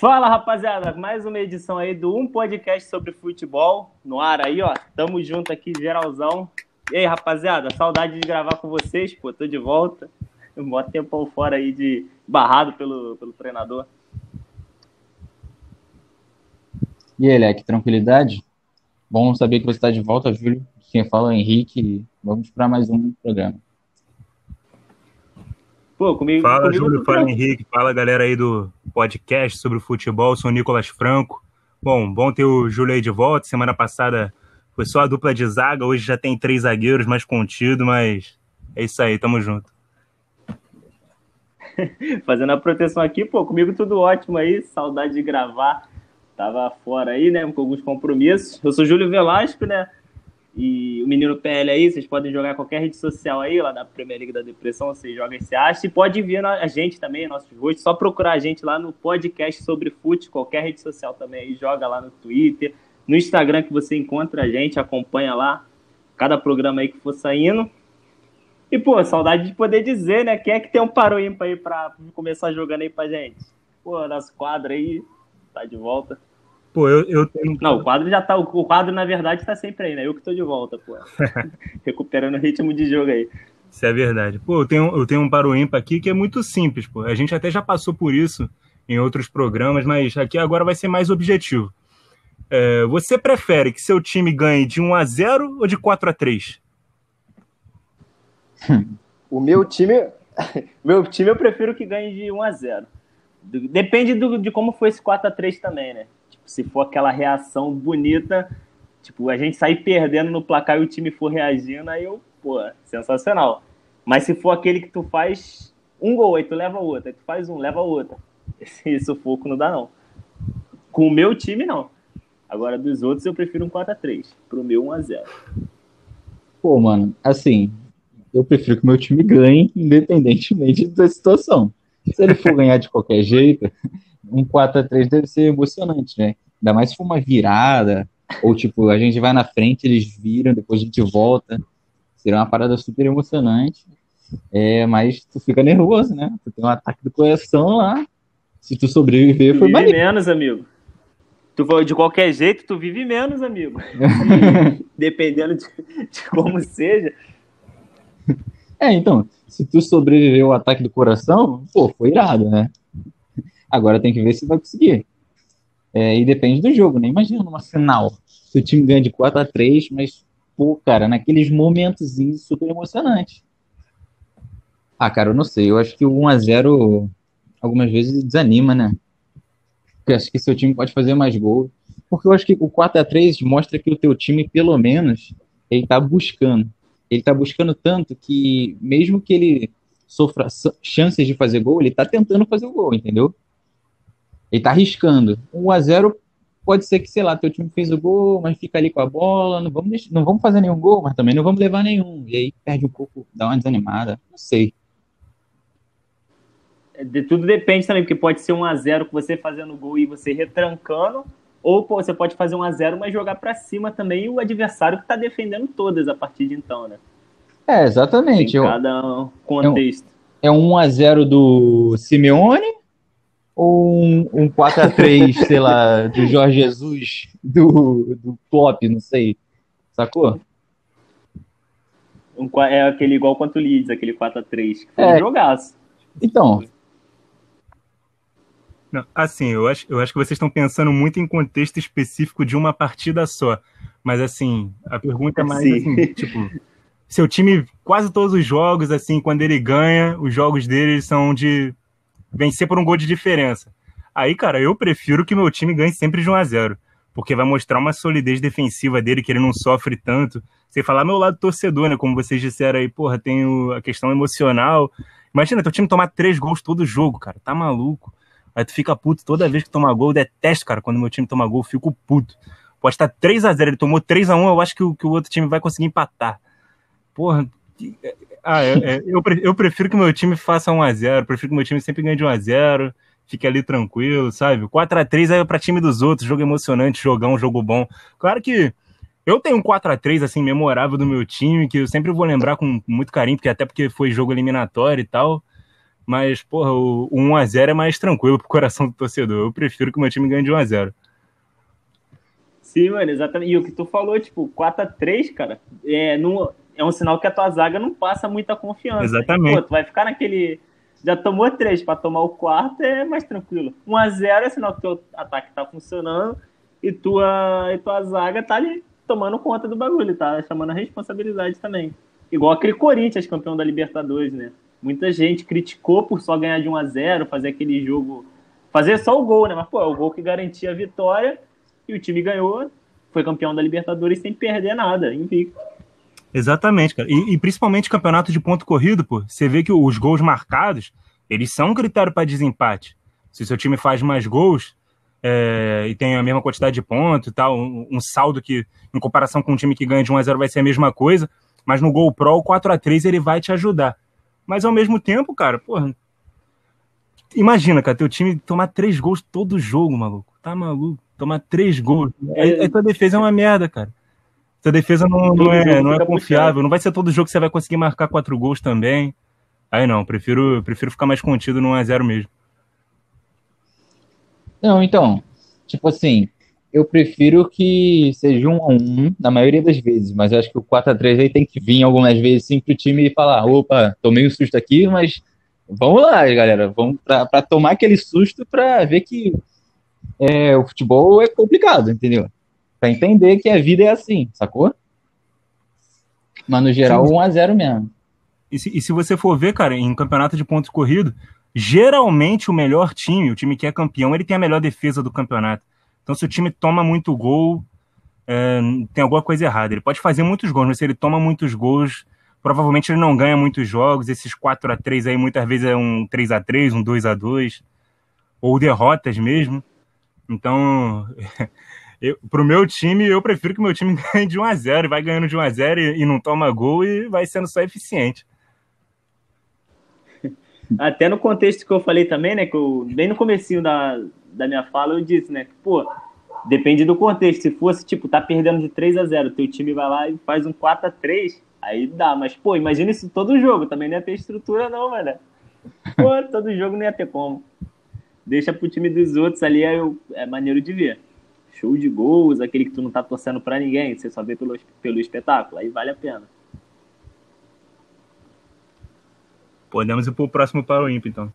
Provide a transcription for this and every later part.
Fala, rapaziada, mais uma edição aí do Um Podcast sobre Futebol no ar aí, ó. Tamo junto aqui, geralzão. E aí, rapaziada, saudade de gravar com vocês, pô, tô de volta. Mó tempão fora aí de barrado pelo, pelo treinador. E aí, Leque, tranquilidade? Bom saber que você está de volta, Júlio. Quem fala é o Henrique. Vamos para mais um programa. Pô, comigo. Fala, comigo Júlio. Fala, Henrique. Fala, galera aí do podcast sobre o futebol. Sou o Nicolas Franco. Bom, bom ter o Júlio aí de volta. Semana passada foi só a dupla de zaga. Hoje já tem três zagueiros mais contido, mas é isso aí. Tamo junto. Fazendo a proteção aqui, pô, comigo tudo ótimo aí. Saudade de gravar. Tava fora aí, né, com alguns compromissos. Eu sou Júlio Velasco, né? E o Menino PL aí, vocês podem jogar qualquer rede social aí, lá da Premier League da Depressão, você joga esse acha. E pode vir a gente também, nossos rostos, só procurar a gente lá no podcast sobre fute, qualquer rede social também aí, joga lá no Twitter, no Instagram que você encontra a gente, acompanha lá cada programa aí que for saindo. E, pô, saudade de poder dizer, né? Quem é que tem um paro ímpar aí pra começar jogando aí pra gente? Pô, nosso quadro aí tá de volta. Pô, eu, eu tenho. Não, o quadro já tá. O quadro, na verdade, tá sempre aí, né? Eu que tô de volta, pô. Recuperando o ritmo de jogo aí. Isso é verdade. Pô, eu tenho, eu tenho um paro ímpar aqui que é muito simples, pô. A gente até já passou por isso em outros programas, mas aqui agora vai ser mais objetivo. É, você prefere que seu time ganhe de 1 a 0 ou de 4 a 3 O meu time. meu time eu prefiro que ganhe de 1 a 0 Depende do, de como foi esse 4 a 3 também, né? Se for aquela reação bonita, tipo, a gente sair perdendo no placar e o time for reagindo, aí eu, pô, sensacional. Mas se for aquele que tu faz um gol, aí tu leva outro, aí tu faz um, leva outro. Esse sufoco não dá, não. Com o meu time, não. Agora, dos outros, eu prefiro um 4x3. Pro meu, 1x0. Pô, mano, assim, eu prefiro que o meu time ganhe, independentemente da situação. Se ele for ganhar de qualquer jeito, um 4x3 deve ser emocionante, né? Ainda mais se for uma virada, ou tipo, a gente vai na frente, eles viram, depois a gente volta. Seria uma parada super emocionante. É, mas tu fica nervoso, né? Tu tem um ataque do coração lá. Se tu sobreviver, tu foi vive menos, amigo. Tu foi de qualquer jeito, tu vive menos, amigo. dependendo de, de como seja. É, então, se tu sobreviveu ao ataque do coração, pô, foi irado, né? Agora tem que ver se vai conseguir. É, e depende do jogo, né? Imagina numa final, se o time ganha de 4 a 3 mas, pô, cara, naqueles momentos super emocionantes. Ah, cara, eu não sei. Eu acho que o 1 a 0 algumas vezes desanima, né? Porque acho que seu time pode fazer mais gols. Porque eu acho que o 4 a 3 mostra que o teu time, pelo menos, ele tá buscando. Ele tá buscando tanto que, mesmo que ele sofra chances de fazer gol, ele tá tentando fazer o gol, entendeu? Ele tá arriscando. 1 a 0 pode ser que, sei lá, teu time fez o gol, mas fica ali com a bola, não vamos, deixar, não vamos fazer nenhum gol, mas também não vamos levar nenhum. E aí perde um pouco, dá uma desanimada, não sei. É, de, tudo depende também, porque pode ser 1 a 0 com você fazendo gol e você retrancando, ou pô, você pode fazer 1 a 0 mas jogar para cima também o adversário que tá defendendo todas a partir de então, né? É, exatamente. Tem cada contexto. É um, é um 1 a 0 do Simeone ou um, um 4x3, sei lá, do Jorge Jesus, do, do Klopp, não sei. Sacou? Um, é aquele igual quanto o Leeds, aquele 4x3. Que foi é. um jogaço. Então. Não, assim, eu acho, eu acho que vocês estão pensando muito em contexto específico de uma partida só. Mas, assim, a pergunta é mais assim, tipo, seu time, quase todos os jogos, assim, quando ele ganha, os jogos dele são de vencer por um gol de diferença. Aí, cara, eu prefiro que meu time ganhe sempre de 1 a 0 porque vai mostrar uma solidez defensiva dele, que ele não sofre tanto. Sem falar meu lado torcedor, né? Como vocês disseram aí, porra, tem a questão emocional. Imagina, teu time tomar três gols todo jogo, cara. Tá maluco. Aí tu fica puto toda vez que toma gol. Eu detesto, cara, quando meu time toma gol, eu fico puto. Pode estar 3 a 0 ele tomou 3 a 1 eu acho que o, que o outro time vai conseguir empatar. Porra, ah, é, é, eu, eu prefiro que meu time faça 1x0, prefiro que meu time sempre ganhe de 1x0, fique ali tranquilo, sabe? 4x3 é pra time dos outros, jogo emocionante, um jogo bom. Claro que eu tenho um 4x3, assim, memorável do meu time, que eu sempre vou lembrar com muito carinho, porque até porque foi jogo eliminatório e tal. Mas, porra, o, o 1x0 é mais tranquilo pro coração do torcedor. Eu prefiro que meu time ganhe de 1x0. Sim, mano, exatamente. E o que tu falou, tipo, 4x3, cara, é, no, é um sinal que a tua zaga não passa muita confiança. Exatamente. Pô, tu vai ficar naquele. Já tomou três, para tomar o quarto é mais tranquilo. 1x0 é sinal que teu ataque tá funcionando e tua, e tua zaga tá ali tomando conta do bagulho, tá chamando a responsabilidade também. Igual aquele Corinthians, campeão da Libertadores, né? Muita gente criticou por só ganhar de 1 a 0 fazer aquele jogo. Fazer só o gol, né? Mas, pô, é o gol que garantia a vitória e o time ganhou, foi campeão da Libertadores sem perder nada, invicto. Exatamente, cara. E, e, principalmente campeonato de ponto corrido, pô. Você vê que os gols marcados, eles são um critério para desempate. Se o seu time faz mais gols é, e tem a mesma quantidade de pontos e tal, um, um, saldo que, em comparação com um time que ganha de 1 a 0 vai ser a mesma coisa, mas no Gol Pro, o 4 a 3 ele vai te ajudar. Mas ao mesmo tempo, cara, porra. Imagina, cara, teu time tomar três gols todo jogo, maluco. Tá maluco? Tomar três gols. Aí, aí tua defesa é uma merda, cara. Tua defesa não, não é, não é confiável. Não vai ser todo jogo que você vai conseguir marcar quatro gols também. Aí não, prefiro, prefiro ficar mais contido no 1x0 mesmo. Não, então, tipo assim, eu prefiro que seja um a um na maioria das vezes, mas eu acho que o 4 a 3 aí tem que vir algumas vezes sim pro time falar, opa, tomei um susto aqui, mas vamos lá, galera, vamos para tomar aquele susto para ver que é, o futebol é complicado, entendeu? Para entender que a vida é assim, sacou? Mas no geral, sim. 1 a 0 mesmo. E se, e se você for ver, cara, em campeonato de pontos corrido, geralmente o melhor time, o time que é campeão, ele tem a melhor defesa do campeonato. Então, se o time toma muito gol, é, tem alguma coisa errada. Ele pode fazer muitos gols, mas se ele toma muitos gols, provavelmente ele não ganha muitos jogos. Esses 4 a 3 aí muitas vezes é um 3 a 3 um 2 a 2 ou derrotas mesmo. Então, para o meu time, eu prefiro que meu time ganhe de 1 a 0 vai ganhando de 1 a 0 e, e não toma gol e vai sendo só eficiente. Até no contexto que eu falei também, né, que eu, bem no comecinho da, da minha fala, eu disse, né? Que, pô, depende do contexto. Se fosse, tipo, tá perdendo de 3 a 0 teu time vai lá e faz um 4 a 3 aí dá. Mas, pô, imagina isso todo jogo. Também não ia ter estrutura, não, mano. Pô, todo jogo não ia ter como. Deixa pro time dos outros ali, é, é maneiro de ver. Show de gols, aquele que tu não tá torcendo pra ninguém, você só vê pelo, pelo espetáculo, aí vale a pena. Podemos ir pro próximo para o ímpio, então.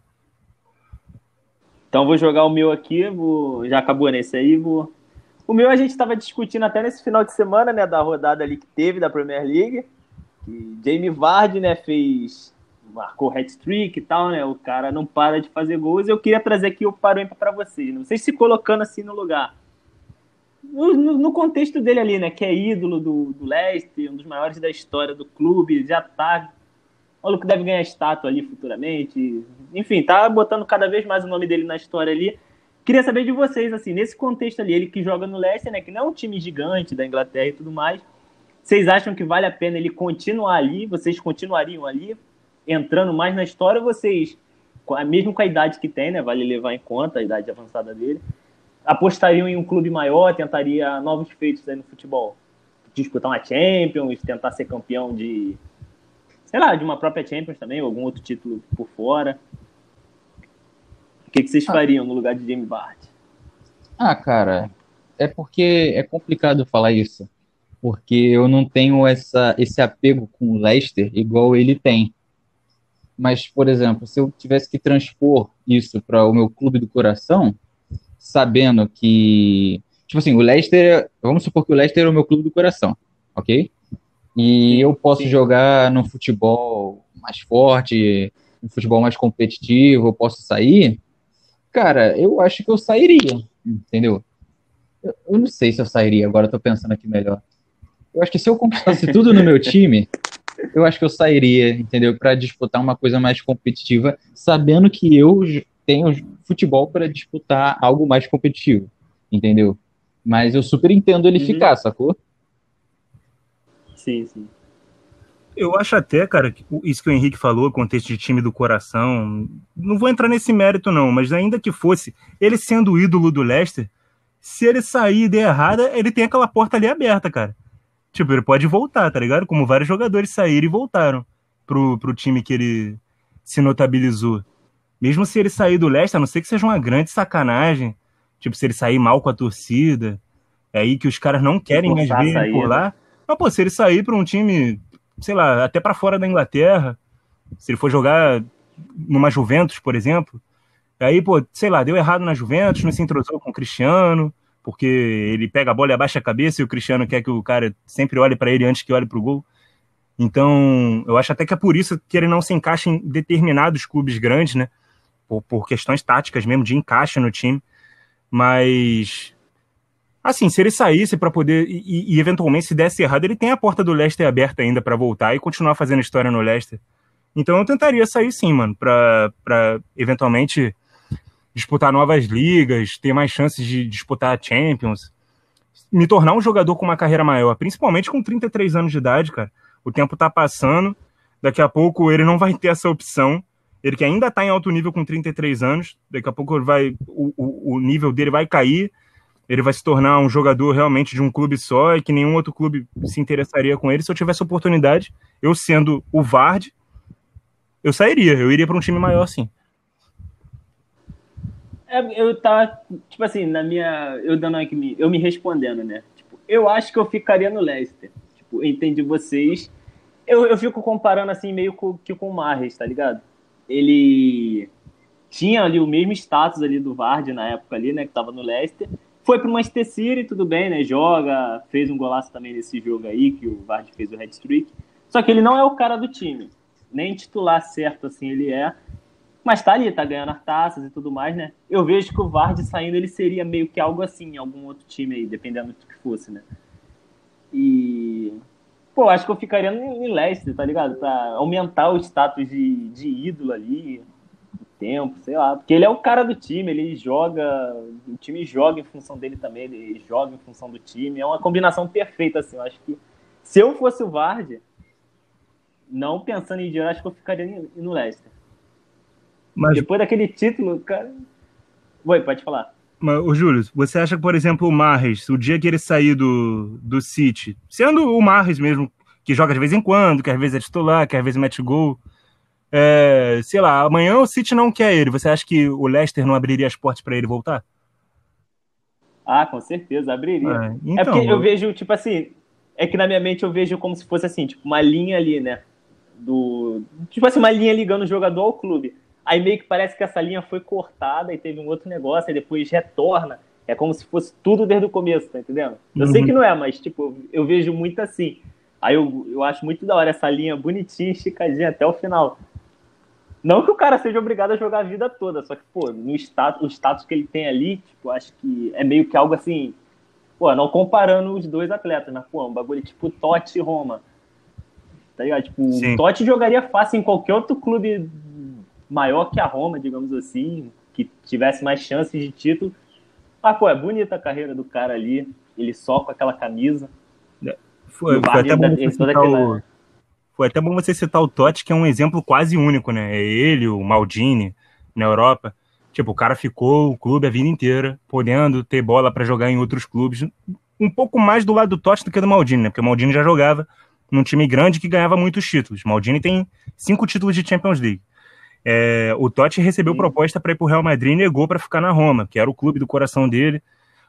Então vou jogar o meu aqui, vou... já acabou nesse aí, vou. O meu a gente estava discutindo até nesse final de semana, né, da rodada ali que teve da Premier League. Que Jamie Vardy, né, fez marcou hat-trick e tal, né? O cara não para de fazer gols. Eu queria trazer aqui o Parômpa para vocês, né? vocês se colocando assim no lugar. No, no, contexto dele ali, né? Que é ídolo do, do Leicester, um dos maiores da história do clube, já tá o maluco deve ganhar estátua ali futuramente. Enfim, tá botando cada vez mais o nome dele na história ali. Queria saber de vocês, assim, nesse contexto ali, ele que joga no Leicester, né, que não é um time gigante da Inglaterra e tudo mais, vocês acham que vale a pena ele continuar ali? Vocês continuariam ali, entrando mais na história? Ou vocês, mesmo com a idade que tem, né, vale levar em conta a idade avançada dele, apostariam em um clube maior, tentaria novos feitos aí no futebol? Disputar uma Champions, tentar ser campeão de sei lá, de uma própria Champions também, ou algum outro título por fora. O que, que vocês ah. fariam no lugar de Jamie Bart? Ah, cara, é porque é complicado falar isso. Porque eu não tenho essa, esse apego com o Leicester igual ele tem. Mas, por exemplo, se eu tivesse que transpor isso para o meu clube do coração, sabendo que. Tipo assim, o Leicester. Vamos supor que o Leicester é o meu clube do coração, ok? E eu posso Sim. jogar no futebol mais forte, no futebol mais competitivo, eu posso sair. Cara, eu acho que eu sairia, entendeu? Eu, eu não sei se eu sairia, agora eu tô pensando aqui melhor. Eu acho que se eu conquistasse tudo no meu time, eu acho que eu sairia, entendeu? Para disputar uma coisa mais competitiva, sabendo que eu tenho futebol para disputar algo mais competitivo, entendeu? Mas eu super entendo ele uhum. ficar, sacou? Sim, sim. Eu acho até, cara, que isso que o Henrique falou, contexto de time do coração, não vou entrar nesse mérito não, mas ainda que fosse, ele sendo o ídolo do Leicester, se ele sair e der errada, ele tem aquela porta ali aberta, cara. Tipo, ele pode voltar, tá ligado? Como vários jogadores saíram e voltaram pro, pro time que ele se notabilizou. Mesmo se ele sair do Leicester, a não ser que seja uma grande sacanagem, tipo, se ele sair mal com a torcida, é aí que os caras não querem mais ver por lá. Mas, pô, se ele sair para um time, sei lá, até para fora da Inglaterra, se ele for jogar numa Juventus, por exemplo, aí, pô, sei lá, deu errado na Juventus, não se entrosou com o Cristiano, porque ele pega a bola e abaixa a cabeça e o Cristiano quer que o cara sempre olhe para ele antes que olhe para o gol. Então, eu acho até que é por isso que ele não se encaixa em determinados clubes grandes, né? Por, por questões táticas mesmo, de encaixe no time. Mas, assim, se ele saísse para poder. E, e, eventualmente, se desse errado, ele tem a porta do Leicester aberta ainda para voltar e continuar fazendo história no Leicester. Então, eu tentaria sair sim, mano, para eventualmente disputar novas ligas, ter mais chances de disputar Champions, me tornar um jogador com uma carreira maior, principalmente com 33 anos de idade, cara o tempo está passando, daqui a pouco ele não vai ter essa opção. Ele que ainda está em alto nível com 33 anos, daqui a pouco vai, o, o, o nível dele vai cair, ele vai se tornar um jogador realmente de um clube só e que nenhum outro clube se interessaria com ele. Se eu tivesse oportunidade, eu sendo o Vard, eu sairia, eu iria para um time maior sim. É, eu tava, tipo assim, na minha. Eu dando aqui, eu me respondendo, né? Tipo, eu acho que eu ficaria no Leicester. Tipo, entendi vocês eu, eu fico comparando assim meio com, que com o Marres, tá ligado? Ele tinha ali o mesmo status ali do Vard na época ali, né, que tava no Leicester. Foi pro Manchester City, tudo bem, né? Joga, fez um golaço também nesse jogo aí, que o Vard fez o hat-trick. Só que ele não é o cara do time. Nem titular certo assim ele é. Mas tá ali, tá ganhando as taças e tudo mais, né? Eu vejo que o Vard saindo, ele seria meio que algo assim em algum outro time aí, dependendo do que fosse, né? E Pô, acho que eu ficaria em Leicester, tá ligado? Pra aumentar o status de, de ídolo ali, o tempo, sei lá. Porque ele é o cara do time, ele joga, o time joga em função dele também, ele joga em função do time. É uma combinação perfeita, assim. Eu acho que se eu fosse o Vard, não pensando em dinheiro, acho que eu ficaria no Leicester. Mas... Depois daquele título, cara. Oi, pode falar. Mas, ô, Júlio, você acha que, por exemplo, o Marres, o dia que ele sair do, do City, sendo o Marres mesmo, que joga de vez em quando, que às vezes é titular, que às vezes mete gol, é, sei lá, amanhã o City não quer ele, você acha que o Leicester não abriria as portas para ele voltar? Ah, com certeza, abriria. É, então, é porque eu vejo, tipo assim, é que na minha mente eu vejo como se fosse assim, tipo, uma linha ali, né? Do. Tipo assim, uma linha ligando o jogador ao clube. Aí meio que parece que essa linha foi cortada e teve um outro negócio, e depois retorna. É como se fosse tudo desde o começo, tá entendendo? Eu uhum. sei que não é, mas tipo, eu vejo muito assim. Aí eu, eu acho muito da hora essa linha bonitinha, esticadinha até o final. Não que o cara seja obrigado a jogar a vida toda, só que, pô, no status, o status que ele tem ali, tipo, acho que é meio que algo assim. Pô, não comparando os dois atletas, mas, pô, um bagulho tipo Totti e Roma. Tá ligado? Tipo, Sim. o Totti jogaria fácil em qualquer outro clube maior que a Roma, digamos assim, que tivesse mais chances de título. Mas, pô, é bonita a carreira do cara ali, ele só com aquela camisa. É, foi, foi até bom você citar o, foi até bom você citar o Totti, que é um exemplo quase único, né? É ele, o Maldini, na Europa. Tipo, o cara ficou o clube a vida inteira, podendo ter bola para jogar em outros clubes. Um pouco mais do lado do Totti do que do Maldini, né? Porque o Maldini já jogava num time grande que ganhava muitos títulos. Maldini tem cinco títulos de Champions League. É, o Totti recebeu Sim. proposta para ir para o Real Madrid e negou para ficar na Roma, que era o clube do coração dele.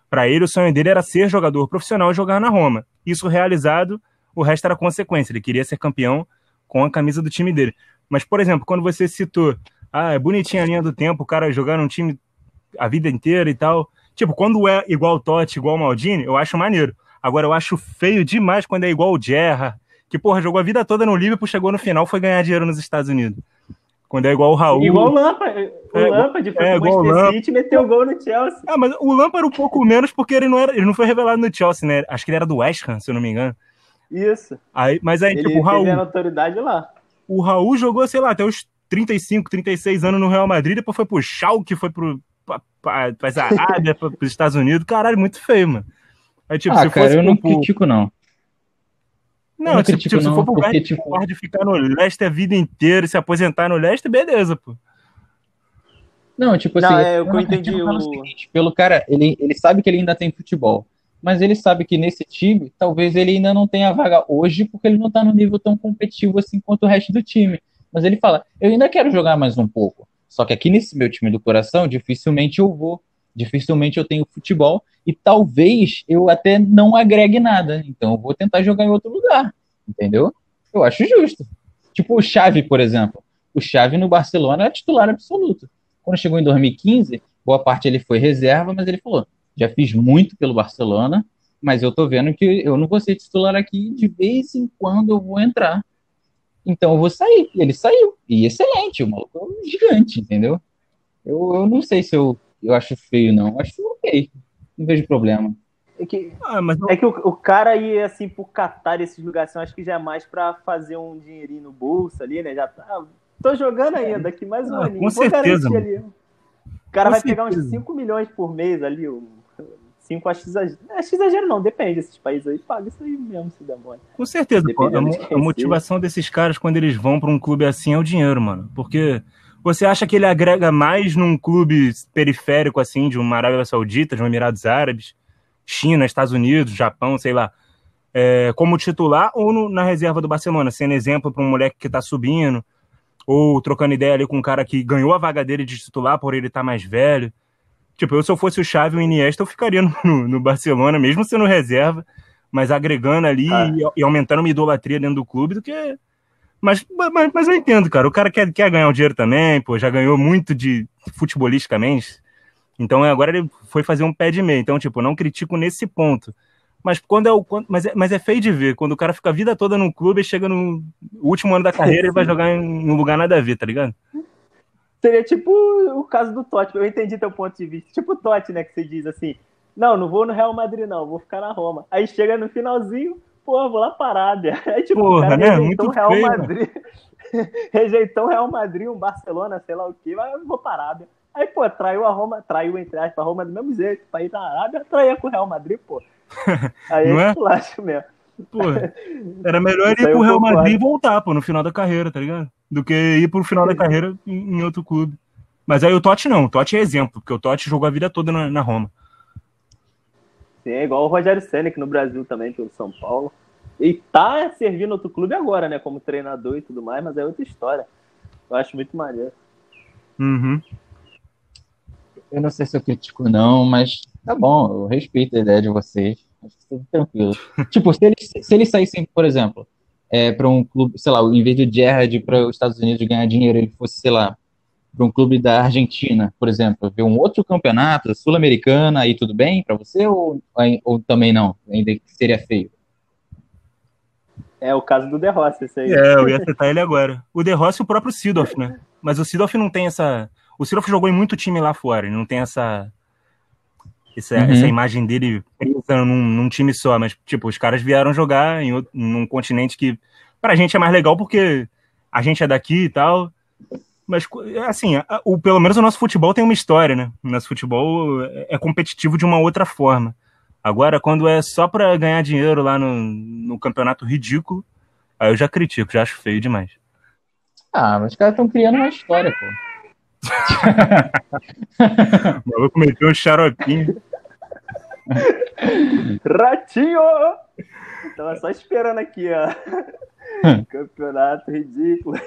Para ele, o sonho dele era ser jogador profissional e jogar na Roma. Isso realizado, o resto era consequência. Ele queria ser campeão com a camisa do time dele. Mas, por exemplo, quando você citou, ah, é bonitinha a linha do tempo, o cara jogar num time a vida inteira e tal. Tipo, quando é igual o Totti, igual o Maldini, eu acho maneiro. Agora, eu acho feio demais quando é igual o Gerra, que, porra, jogou a vida toda no Liverpool, chegou no final, foi ganhar dinheiro nos Estados Unidos. Quando é igual o Raul. Igual o Lampard. O é, Lampard foi é, pro Manchester City e meteu gol no Chelsea. Ah, mas o Lampard um pouco menos porque ele não, era, ele não foi revelado no Chelsea, né? Acho que ele era do West Ham, se eu não me engano. Isso. Aí, mas aí, ele tipo, o Raul. A autoridade lá. O Raul jogou, sei lá, até os 35, 36 anos no Real Madrid, depois foi pro Schalke, foi pro. pra, pra, pra Arábia, pros Estados Unidos. Caralho, muito feio, mano. Aí, tipo, ah, se cara, fosse eu não pro... critico, não. Não, tipo, tipo, se for pro porque, tipo... de ficar no Leicester a vida inteira e se aposentar no Leicester, beleza, pô. Não, tipo assim, não, é, eu, eu entendi o... seguinte, pelo cara, ele, ele sabe que ele ainda tem futebol, mas ele sabe que nesse time, talvez ele ainda não tenha vaga hoje, porque ele não tá no nível tão competitivo assim quanto o resto do time. Mas ele fala, eu ainda quero jogar mais um pouco. Só que aqui nesse meu time do coração, dificilmente eu vou, dificilmente eu tenho futebol e talvez eu até não agregue nada. Então eu vou tentar jogar em outro lugar, entendeu? Eu acho justo. Tipo o Xavi, por exemplo. O Xavi no Barcelona é titular absoluto. Quando chegou em 2015, boa parte ele foi reserva, mas ele falou: já fiz muito pelo Barcelona, mas eu tô vendo que eu não vou ser titular aqui, de vez em quando eu vou entrar. Então eu vou sair. Ele saiu. E excelente, o maluco é um gigante, entendeu? Eu, eu não sei se eu, eu acho feio, não. Eu acho ok. Não vejo problema. É que, ah, mas não... é que o, o, cara ir assim por Qatar esses lugares, assim, acho que já é mais pra fazer um dinheirinho no bolso ali, né? Já tá. Tô jogando ainda, daqui mais um ah, aninho. Com certeza. Ali. O cara com vai certeza. pegar uns 5 milhões por mês ali, 5 acho exagero. Acho exagero não, depende desses países aí, paga isso aí mesmo, se demora. Com certeza, pô, a, a motivação desses caras quando eles vão para um clube assim é o dinheiro, mano. Porque você acha que ele agrega mais num clube periférico assim, de uma Arábia Saudita, de um Emirados Árabes, China, Estados Unidos, Japão, sei lá, é, como titular ou no, na reserva do Barcelona, sendo exemplo para um moleque que está subindo, ou trocando ideia ali com um cara que ganhou a vaga dele de titular por ele estar tá mais velho. Tipo, eu se eu fosse o Xavi ou o Iniesta, eu ficaria no, no, Barcelona, mesmo sendo reserva, mas agregando ali ah. e, e, aumentando uma idolatria dentro do clube do que. Mas, mas, mas eu entendo, cara. O cara quer, quer ganhar o dinheiro também, pô, já ganhou muito de futebolisticamente. Então agora ele foi fazer um pé de meia. Então, tipo, não critico nesse ponto. Mas quando é o. Mas é, mas é feio de ver. Quando o cara fica a vida toda no clube e chega no último ano da carreira e vai jogar em um lugar nada a ver, tá ligado? Seria tipo o caso do Totti. Eu entendi teu ponto de vista. Tipo o Totti, né? Que você diz assim: não, não vou no Real Madrid, não, vou ficar na Roma. Aí chega no finalzinho, pô, vou lá para Arábia. Aí, tipo, Porra, o cara né? Muito o Real feio, Madrid. rejeitou o Real Madrid, um Barcelona, sei lá o quê, mas vou para Arábia. Aí, pô, traiu a Roma, traiu entre aspas a Roma do mesmo jeito, pra ir na Arábia, traía com o Real Madrid, pô. Aí não é plástico mesmo. Pô, era melhor ir pro Real Madrid e voltar, pô, no final da carreira, tá ligado? Do que ir pro final da carreira em, outro clube. Mas aí o Totti não, o Totti é exemplo, porque o Totti jogou a vida toda na, na Roma. Sim, é igual o Rogério Senna, no Brasil também, pelo São Paulo. E tá servindo outro clube agora, né? Como treinador e tudo mais, mas é outra história. Eu acho muito maneiro. Uhum. Eu não sei se eu critico, não, mas tá bom, eu respeito a ideia de vocês. Acho que tudo tranquilo. tipo, se eles, se eles saíssem, por exemplo, é, para um clube, sei lá, em vez do Gerrard para os Estados Unidos ganhar dinheiro, ele fosse, sei lá, para um clube da Argentina, por exemplo, ver um outro campeonato sul-americana, aí tudo bem para você ou, ou também não? Ainda seria feio? É o caso do De Rossi, isso aí. É, eu ia citar ele agora. O De Rossi e o próprio Sidoff, né? Mas o Sidoff não tem essa. O Sidoff jogou em muito time lá fora, ele não tem essa. Essa, uhum. essa imagem dele presa num, num, time só, mas, tipo, os caras vieram jogar em outro, num continente que pra gente é mais legal porque a gente é daqui e tal, mas, assim, o, pelo menos o nosso futebol tem uma história, né? O nosso futebol é, é competitivo de uma outra forma. Agora, quando é só para ganhar dinheiro lá no, no campeonato ridículo, aí eu já critico, já acho feio demais. Ah, mas os caras estão criando uma história, pô. o maluco meteu um xaropinho. Ratinho! Tava só esperando aqui, ó. Campeonato ridículo.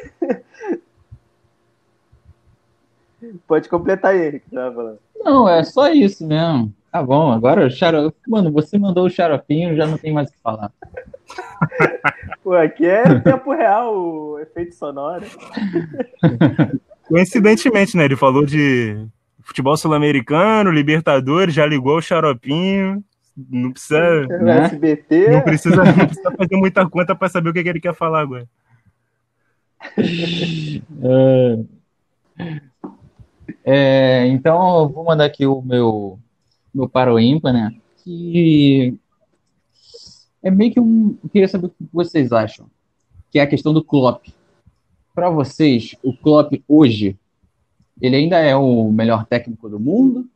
Pode completar aí, que tava falando. Não, é só isso mesmo. Tá bom, agora o xarope. Mano, você mandou o xaropinho, já não tem mais o que falar. Pô, aqui é tempo real o efeito sonoro. Coincidentemente, né? Ele falou de futebol sul-americano, Libertadores, já ligou o xaropinho. Não precisa. Né? SBT. Não precisa, não precisa fazer muita conta para saber o que, que ele quer falar agora. É... É, então, eu vou mandar aqui o meu, meu para o ímpar, né? Que é meio que um. Eu queria saber o que vocês acham. Que é a questão do Klopp. Para vocês, o Klopp hoje, ele ainda é o melhor técnico do mundo?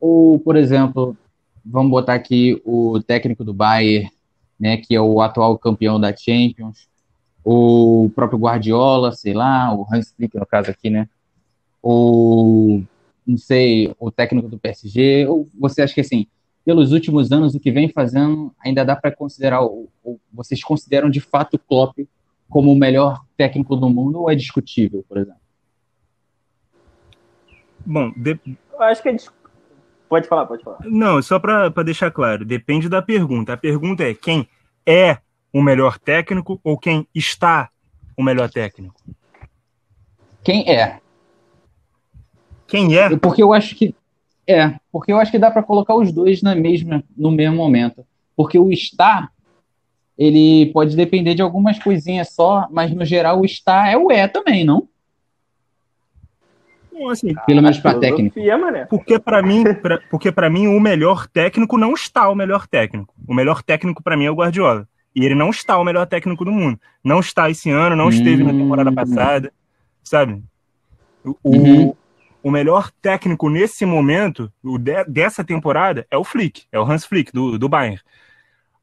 Ou, por exemplo, vamos botar aqui o técnico do Bayern, né, que é o atual campeão da Champions, o próprio Guardiola, sei lá, o Hans Flick no caso aqui, né, ou não sei, o técnico do PSG, ou você acha que assim, pelos últimos anos o que vem fazendo ainda dá para considerar, ou, ou, vocês consideram de fato o Klopp como o melhor técnico do mundo ou é discutível, por exemplo? Bom, de... eu acho que a gente... Pode falar, pode falar. Não, só para deixar claro, depende da pergunta. A pergunta é quem é o melhor técnico ou quem está o melhor técnico? Quem é? Quem é? Porque eu acho que é, porque eu acho que dá para colocar os dois na mesma no mesmo momento, porque o está ele pode depender de algumas coisinhas só, mas no geral o está é o é também, não? assim, Pelo menos para técnico. Porque para mim, pra, porque para mim o melhor técnico não está o melhor técnico. O melhor técnico para mim é o Guardiola. E ele não está o melhor técnico do mundo. Não está esse ano, não esteve na temporada hum. passada, sabe? O, uhum. O melhor técnico nesse momento, de, dessa temporada, é o Flick, é o Hans Flick, do, do Bayern.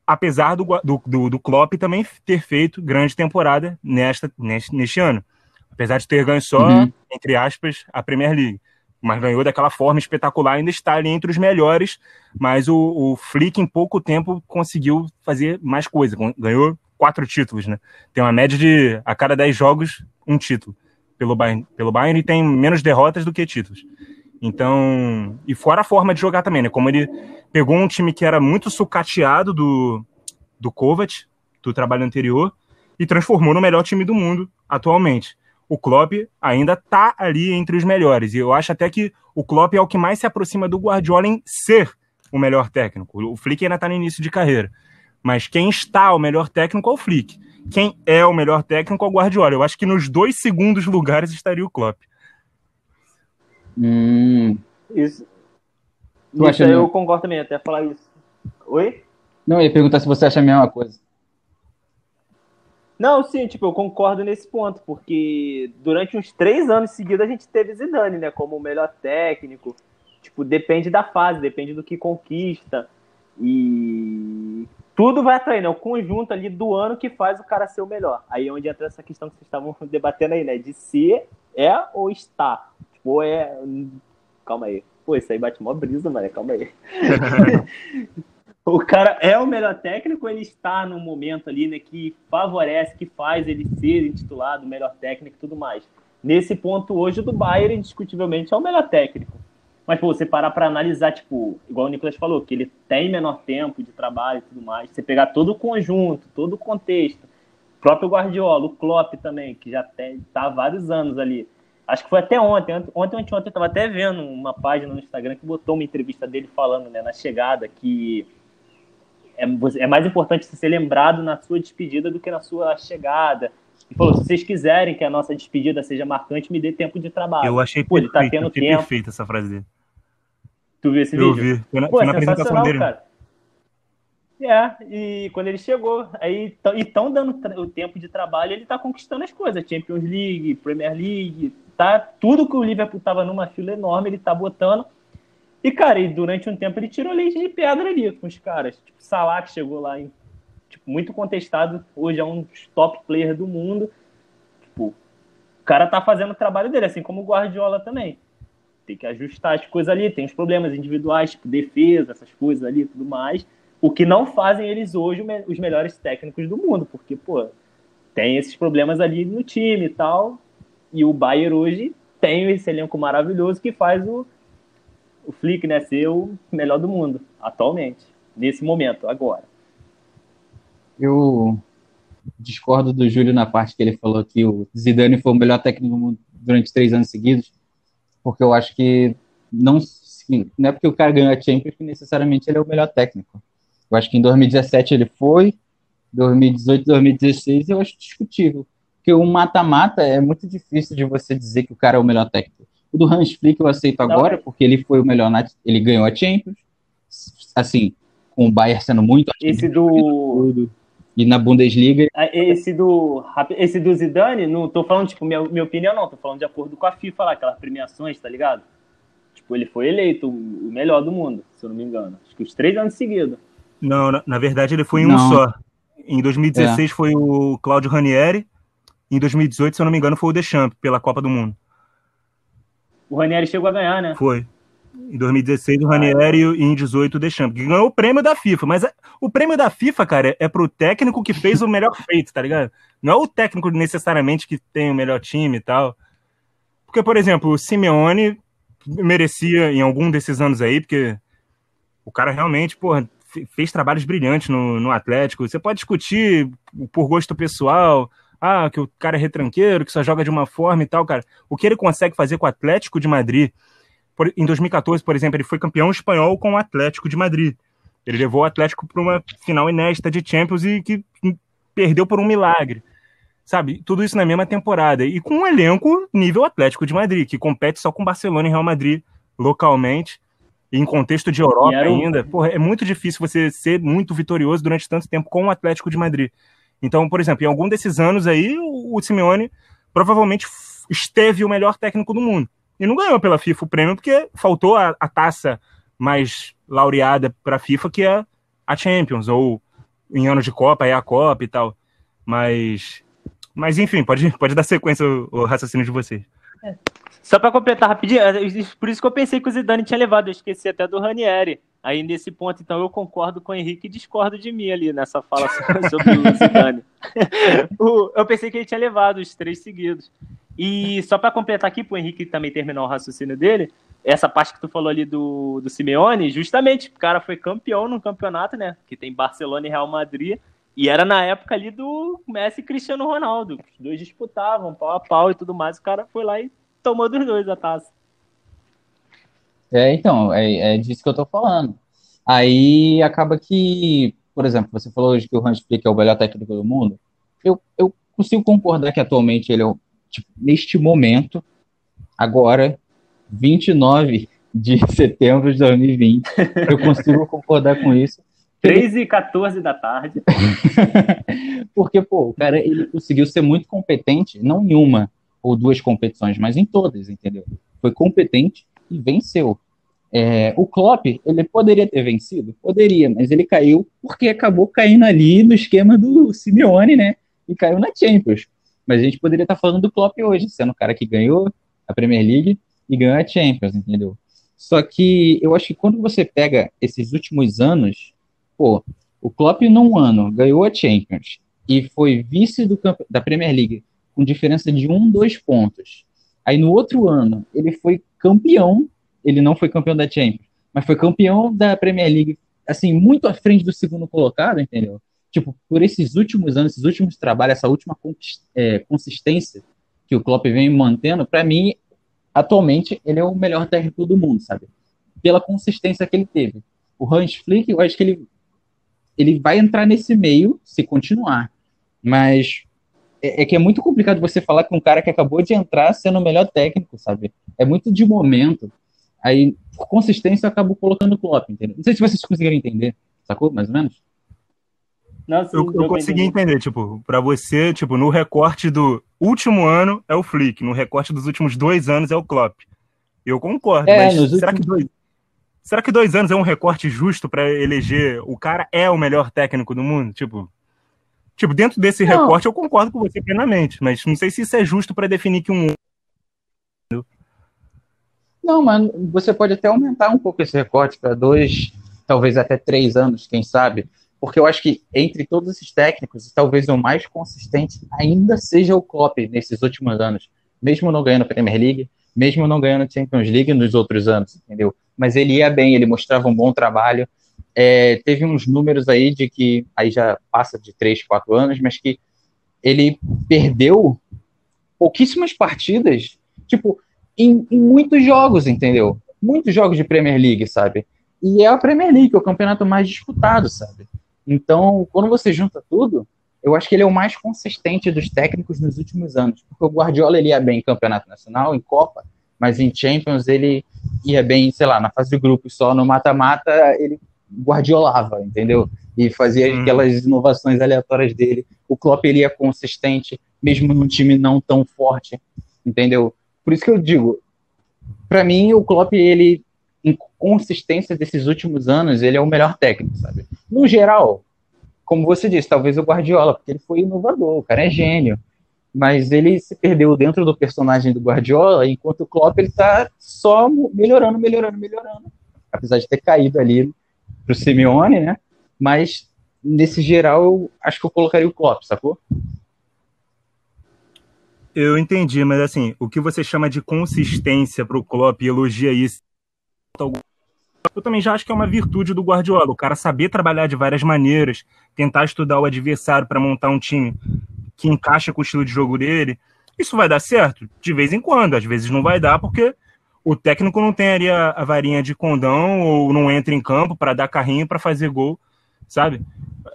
Apesar do, do, do, do Klopp também ter feito grande temporada nesta, neste, neste ano. Apesar de ter ganho só, uhum. entre aspas, a Premier League mas ganhou daquela forma espetacular, ainda está ali entre os melhores, mas o, o Flick em pouco tempo conseguiu fazer mais coisa, ganhou quatro títulos, né? Tem uma média de, a cada dez jogos, um título pelo Bayern, pelo Bayern e tem menos derrotas do que títulos. Então, e fora a forma de jogar também, né? Como ele pegou um time que era muito sucateado do, do Kovac, do trabalho anterior, e transformou no melhor time do mundo atualmente o Klopp ainda está ali entre os melhores. E eu acho até que o Klopp é o que mais se aproxima do Guardiola em ser o melhor técnico. O Flick ainda está no início de carreira. Mas quem está o melhor técnico é o Flick. Quem é o melhor técnico é o Guardiola. Eu acho que nos dois segundos lugares estaria o Klopp. Hum. Isso, tu isso eu concordo também, até falar isso. Oi? Não, eu ia perguntar se você acha a mesma coisa. Não, sim, tipo, eu concordo nesse ponto, porque durante uns três anos seguidos a gente teve Zidane, né, como o melhor técnico. Tipo, depende da fase, depende do que conquista. E tudo vai atrair, né? O conjunto ali do ano que faz o cara ser o melhor. Aí é onde entra essa questão que vocês estavam debatendo aí, né? De ser, é ou está. Tipo, ou é. Calma aí. Pô, isso aí bate mó brisa, mano. Calma aí. o cara é o melhor técnico, ele está no momento ali, né, que favorece, que faz ele ser intitulado melhor técnico e tudo mais. Nesse ponto hoje do Bayern, indiscutivelmente, é o melhor técnico. Mas, pô, você parar para analisar, tipo, igual o Nicolas falou, que ele tem menor tempo de trabalho e tudo mais, você pegar todo o conjunto, todo o contexto, o próprio Guardiola, o Klopp também, que já está há vários anos ali. Acho que foi até ontem, ontem, ontem, ontem, eu estava até vendo uma página no Instagram que botou uma entrevista dele falando, né, na chegada, que é, é mais importante você ser lembrado na sua despedida do que na sua chegada. E falou: se vocês quiserem que a nossa despedida seja marcante, me dê tempo de trabalho. Eu achei Pô, perfeito, ele tá tendo tempo. perfeita essa frase dele. Tu viu esse eu vídeo? Eu vi. Foi na, Pô, foi na apresentação dele. Cara. É, e quando ele chegou, aí e tão dando o tempo de trabalho, ele tá conquistando as coisas, Champions League, Premier League, tá tudo que o Liverpool tava numa fila enorme, ele tá botando. E, cara, e durante um tempo ele tirou leite de pedra ali com os caras. Tipo, Salah, que chegou lá em, tipo, muito contestado, hoje é um dos top players do mundo. Tipo, o cara tá fazendo o trabalho dele, assim como o Guardiola também. Tem que ajustar as coisas ali, tem os problemas individuais, tipo defesa, essas coisas ali tudo mais. O que não fazem eles hoje os melhores técnicos do mundo, porque, pô, tem esses problemas ali no time e tal. E o Bayern hoje tem esse elenco maravilhoso que faz o, o Flick, né, ser o melhor do mundo, atualmente, nesse momento, agora. Eu discordo do Júlio na parte que ele falou que o Zidane foi o melhor técnico do mundo durante três anos seguidos, porque eu acho que não, não é porque o cara ganhou a Champions que necessariamente ele é o melhor técnico. Eu acho que em 2017 ele foi, 2018, 2016 eu acho discutível, porque o mata-mata é muito difícil de você dizer que o cara é o melhor técnico. O do Hans Flick eu aceito agora, porque ele foi o melhor, na, ele ganhou a Champions, assim, com o Bayern sendo muito... Esse do... E na Bundesliga... Ah, esse do, esse do Zidane, não tô falando, tipo, minha, minha opinião não, tô falando de acordo com a FIFA lá, aquelas premiações, tá ligado? Tipo, ele foi eleito o melhor do mundo, se eu não me engano. Acho que os três anos seguidos. Não, na, na verdade ele foi em não. um só. Em 2016 é. foi o Claudio Ranieri, em 2018, se eu não me engano, foi o Deschamps, pela Copa do Mundo. O Ranieri chegou a ganhar, né? Foi. Em 2016, o Ranieri e em 18 o Deschamps, que ganhou o prêmio da FIFA. Mas o prêmio da FIFA, cara, é pro técnico que fez o melhor feito, tá ligado? Não é o técnico necessariamente que tem o melhor time e tal. Porque, por exemplo, o Simeone merecia em algum desses anos aí, porque o cara realmente, porra, fez trabalhos brilhantes no, no Atlético. Você pode discutir por gosto pessoal, ah, que o cara é retranqueiro, que só joga de uma forma e tal, cara. O que ele consegue fazer com o Atlético de Madrid, por, em 2014, por exemplo, ele foi campeão espanhol com o Atlético de Madrid. Ele levou o Atlético para uma final inédita de Champions e que perdeu por um milagre. Sabe? Tudo isso na mesma temporada. E com um elenco nível Atlético de Madrid, que compete só com Barcelona e Real Madrid localmente em contexto de Europa ainda, porra, é muito difícil você ser muito vitorioso durante tanto tempo com o Atlético de Madrid. Então, por exemplo, em algum desses anos aí, o, Simeone provavelmente esteve o melhor técnico do mundo. E não ganhou pela FIFA o prêmio porque faltou a, a taça mais laureada para a FIFA, que é a Champions, ou em anos de Copa, é a Copa e tal. Mas, mas enfim, pode, pode dar sequência o raciocínio de vocês. É. Só para completar rapidinho, é, por isso que eu pensei que o Zidane tinha levado, eu esqueci até do Ranieri. Aí nesse ponto, então, eu concordo com o Henrique e discordo de mim ali nessa fala sobre o Zidane. eu pensei que ele tinha levado os três seguidos. E só para completar aqui, para o Henrique também terminar o raciocínio dele, essa parte que tu falou ali do, do Simeone, justamente, o cara foi campeão no campeonato, né? Que tem Barcelona e Real Madrid. E era na época ali do Messi e Cristiano Ronaldo. Os dois disputavam, pau a pau e tudo mais. O cara foi lá e tomou dos dois a taça. É, então, é, é disso que eu tô falando. Aí acaba que, por exemplo, você falou hoje que o Hans Flick é o melhor técnico do mundo. Eu, eu consigo concordar que atualmente ele é, o, tipo, neste momento, agora, 29 de setembro de 2020, eu consigo concordar com isso. 3 e 14 da tarde. Porque, pô, o cara ele conseguiu ser muito competente, não em uma, ou duas competições, mas em todas, entendeu? Foi competente e venceu. É, o Klopp, ele poderia ter vencido? Poderia, mas ele caiu porque acabou caindo ali no esquema do Simeone, né? E caiu na Champions. Mas a gente poderia estar falando do Klopp hoje, sendo o cara que ganhou a Premier League e ganhou a Champions, entendeu? Só que eu acho que quando você pega esses últimos anos, pô, o Klopp num ano ganhou a Champions e foi vice do, da Premier League com diferença de um, dois pontos. Aí no outro ano, ele foi campeão, ele não foi campeão da Champions, mas foi campeão da Premier League, assim, muito à frente do segundo colocado, entendeu? Tipo, por esses últimos anos, esses últimos trabalhos, essa última é, consistência que o Klopp vem mantendo, para mim, atualmente, ele é o melhor técnico do mundo, sabe? Pela consistência que ele teve. O Hans Flick, eu acho que ele, ele vai entrar nesse meio se continuar. Mas é, é, que é muito complicado você falar com um cara que acabou de entrar sendo o melhor técnico, sabe? É muito de momento. Aí, por consistência, eu acabo colocando o Klopp, entendeu? Não sei se vocês conseguiram entender, sacou? Mais ou menos? Não, sim, eu, eu consegui entender, tipo, para você, tipo, no recorte do último ano é o Flick, no recorte dos últimos dois anos é o Klopp. Eu concordo, é, mas será, últimos... que dois, será que dois anos é um recorte justo para eleger o cara é o melhor técnico do mundo? Tipo, Tipo, dentro desse não. recorte eu concordo com você plenamente, mas não sei se isso é justo para definir que um. Não, mas você pode até aumentar um pouco esse recorte para dois, talvez até três anos, quem sabe. Porque eu acho que entre todos esses técnicos, talvez o mais consistente ainda seja o Klopp nesses últimos anos. Mesmo não ganhando a Premier League, mesmo não ganhando a Champions League nos outros anos, entendeu? Mas ele ia bem, ele mostrava um bom trabalho é, teve uns números aí de que, aí já passa de 3, 4 anos, mas que ele perdeu pouquíssimas partidas, tipo, em, em, muitos jogos, entendeu? Muitos jogos de Premier League, sabe? E é a Premier League, o campeonato mais disputado, sabe? Então, quando você junta tudo, eu acho que ele é o mais consistente dos técnicos nos últimos anos, porque o Guardiola ele ia bem em campeonato nacional, em Copa, mas em Champions ele ia bem, sei lá, na fase de grupos só, no mata-mata ele guardiolava, entendeu? E fazia hum. aquelas inovações aleatórias dele. O Klopp ele é consistente, mesmo num time não tão forte, entendeu? Por isso que eu digo, para mim o Klopp ele consistência desses últimos anos, ele é o melhor técnico, sabe? No geral, como você disse, talvez o Guardiola, porque ele foi inovador, o cara é gênio. Mas ele se perdeu dentro do personagem do Guardiola, enquanto o Klopp ele tá só melhorando, melhorando, melhorando. Apesar de ter caído ali pro Simeone, né? Mas nesse geral, eu acho que eu colocaria o Klopp, sacou? Eu entendi, mas assim, o que você chama de consistência para o Klopp e elogia isso, eu também já acho que é uma virtude do Guardiola, o cara saber trabalhar de várias maneiras, tentar estudar o adversário para montar um time que encaixa com o estilo de jogo dele. Isso vai dar certo? De vez em quando, às vezes não vai dar porque o técnico não tem ali a, a varinha de condão ou não entra em campo para dar carrinho para fazer gol, sabe?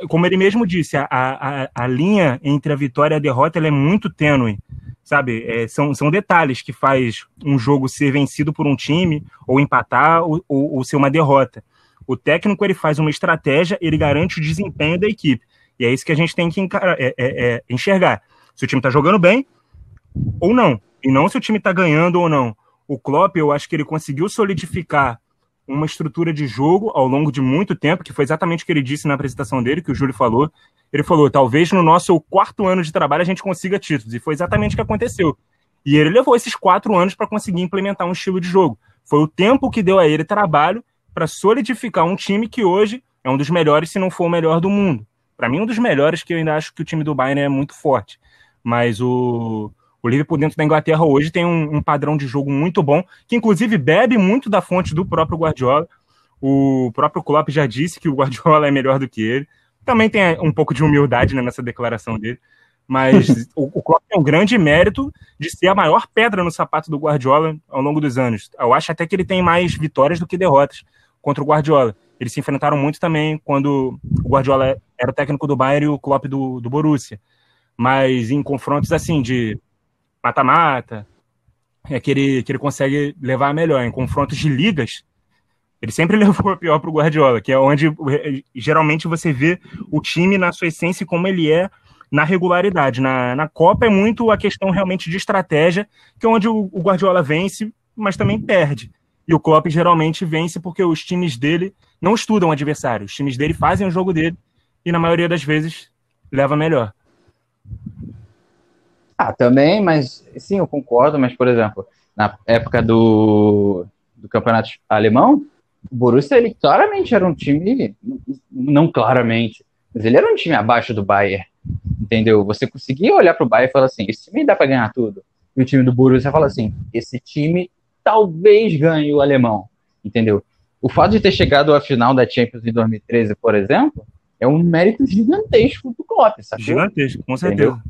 Como ele mesmo disse, a, a, a linha entre a vitória e a derrota é muito tênue, sabe? É, são, são detalhes que faz um jogo ser vencido por um time ou empatar ou, ou, ou ser uma derrota. O técnico ele faz uma estratégia, ele garante o desempenho da equipe. E é isso que a gente tem que encarar, é, é, é enxergar. Se o time está jogando bem ou não. E não se o time está ganhando ou não o Klopp, eu acho que ele conseguiu solidificar uma estrutura de jogo ao longo de muito tempo, que foi exatamente o que ele disse na apresentação dele, que o Júlio falou. Ele falou: talvez no nosso quarto ano de trabalho a gente consiga títulos. E foi exatamente o que aconteceu. E ele levou esses quatro anos para conseguir implementar um estilo de jogo. Foi o tempo que deu a ele trabalho para solidificar um time que hoje é um dos melhores, se não for o melhor do mundo. Para mim, um dos melhores, que eu ainda acho que o time do Bayern é muito forte. Mas o, o Liverpool dentro da Inglaterra hoje tem um, um, padrão de jogo muito bom, que inclusive bebe muito da fonte do próprio Guardiola. O próprio Klopp já disse que o Guardiola é melhor do que ele. Também tem um pouco de humildade né, nessa declaração dele. Mas o, o Klopp tem um grande mérito de ser a maior pedra no sapato do Guardiola ao longo dos anos. Eu acho até que ele tem mais vitórias do que derrotas contra o Guardiola. Eles se enfrentaram muito também quando o Guardiola era o técnico do Bayern e o Klopp do, do Borussia. Mas em confrontos assim de mata-mata, é que ele, que ele consegue levar melhor. Em confrontos de ligas, ele sempre levou a pior para o Guardiola, que é onde geralmente você vê o time na sua essência como ele é na regularidade. Na, na Copa é muito a questão realmente de estratégia, que é onde o, o Guardiola vence, mas também perde. E o Klopp geralmente vence porque os times dele não estudam o adversário. Os times dele fazem o jogo dele e na maioria das vezes leva melhor. Ah, também, mas sim, eu concordo, mas, por exemplo, na época do, do campeonato alemão, o Borussia, ele claramente era um time, não claramente, mas ele era um time abaixo do Bayern, entendeu? Você conseguia olhar para o Bayern e falar assim, esse time dá para ganhar tudo. E o time do Borussia fala assim, esse time talvez ganhe o alemão, entendeu? O fato de ter chegado à final da Champions em 2013, por exemplo, é um mérito gigantesco do Klopp, sabe? Gigantesco, com certeza. Entendeu?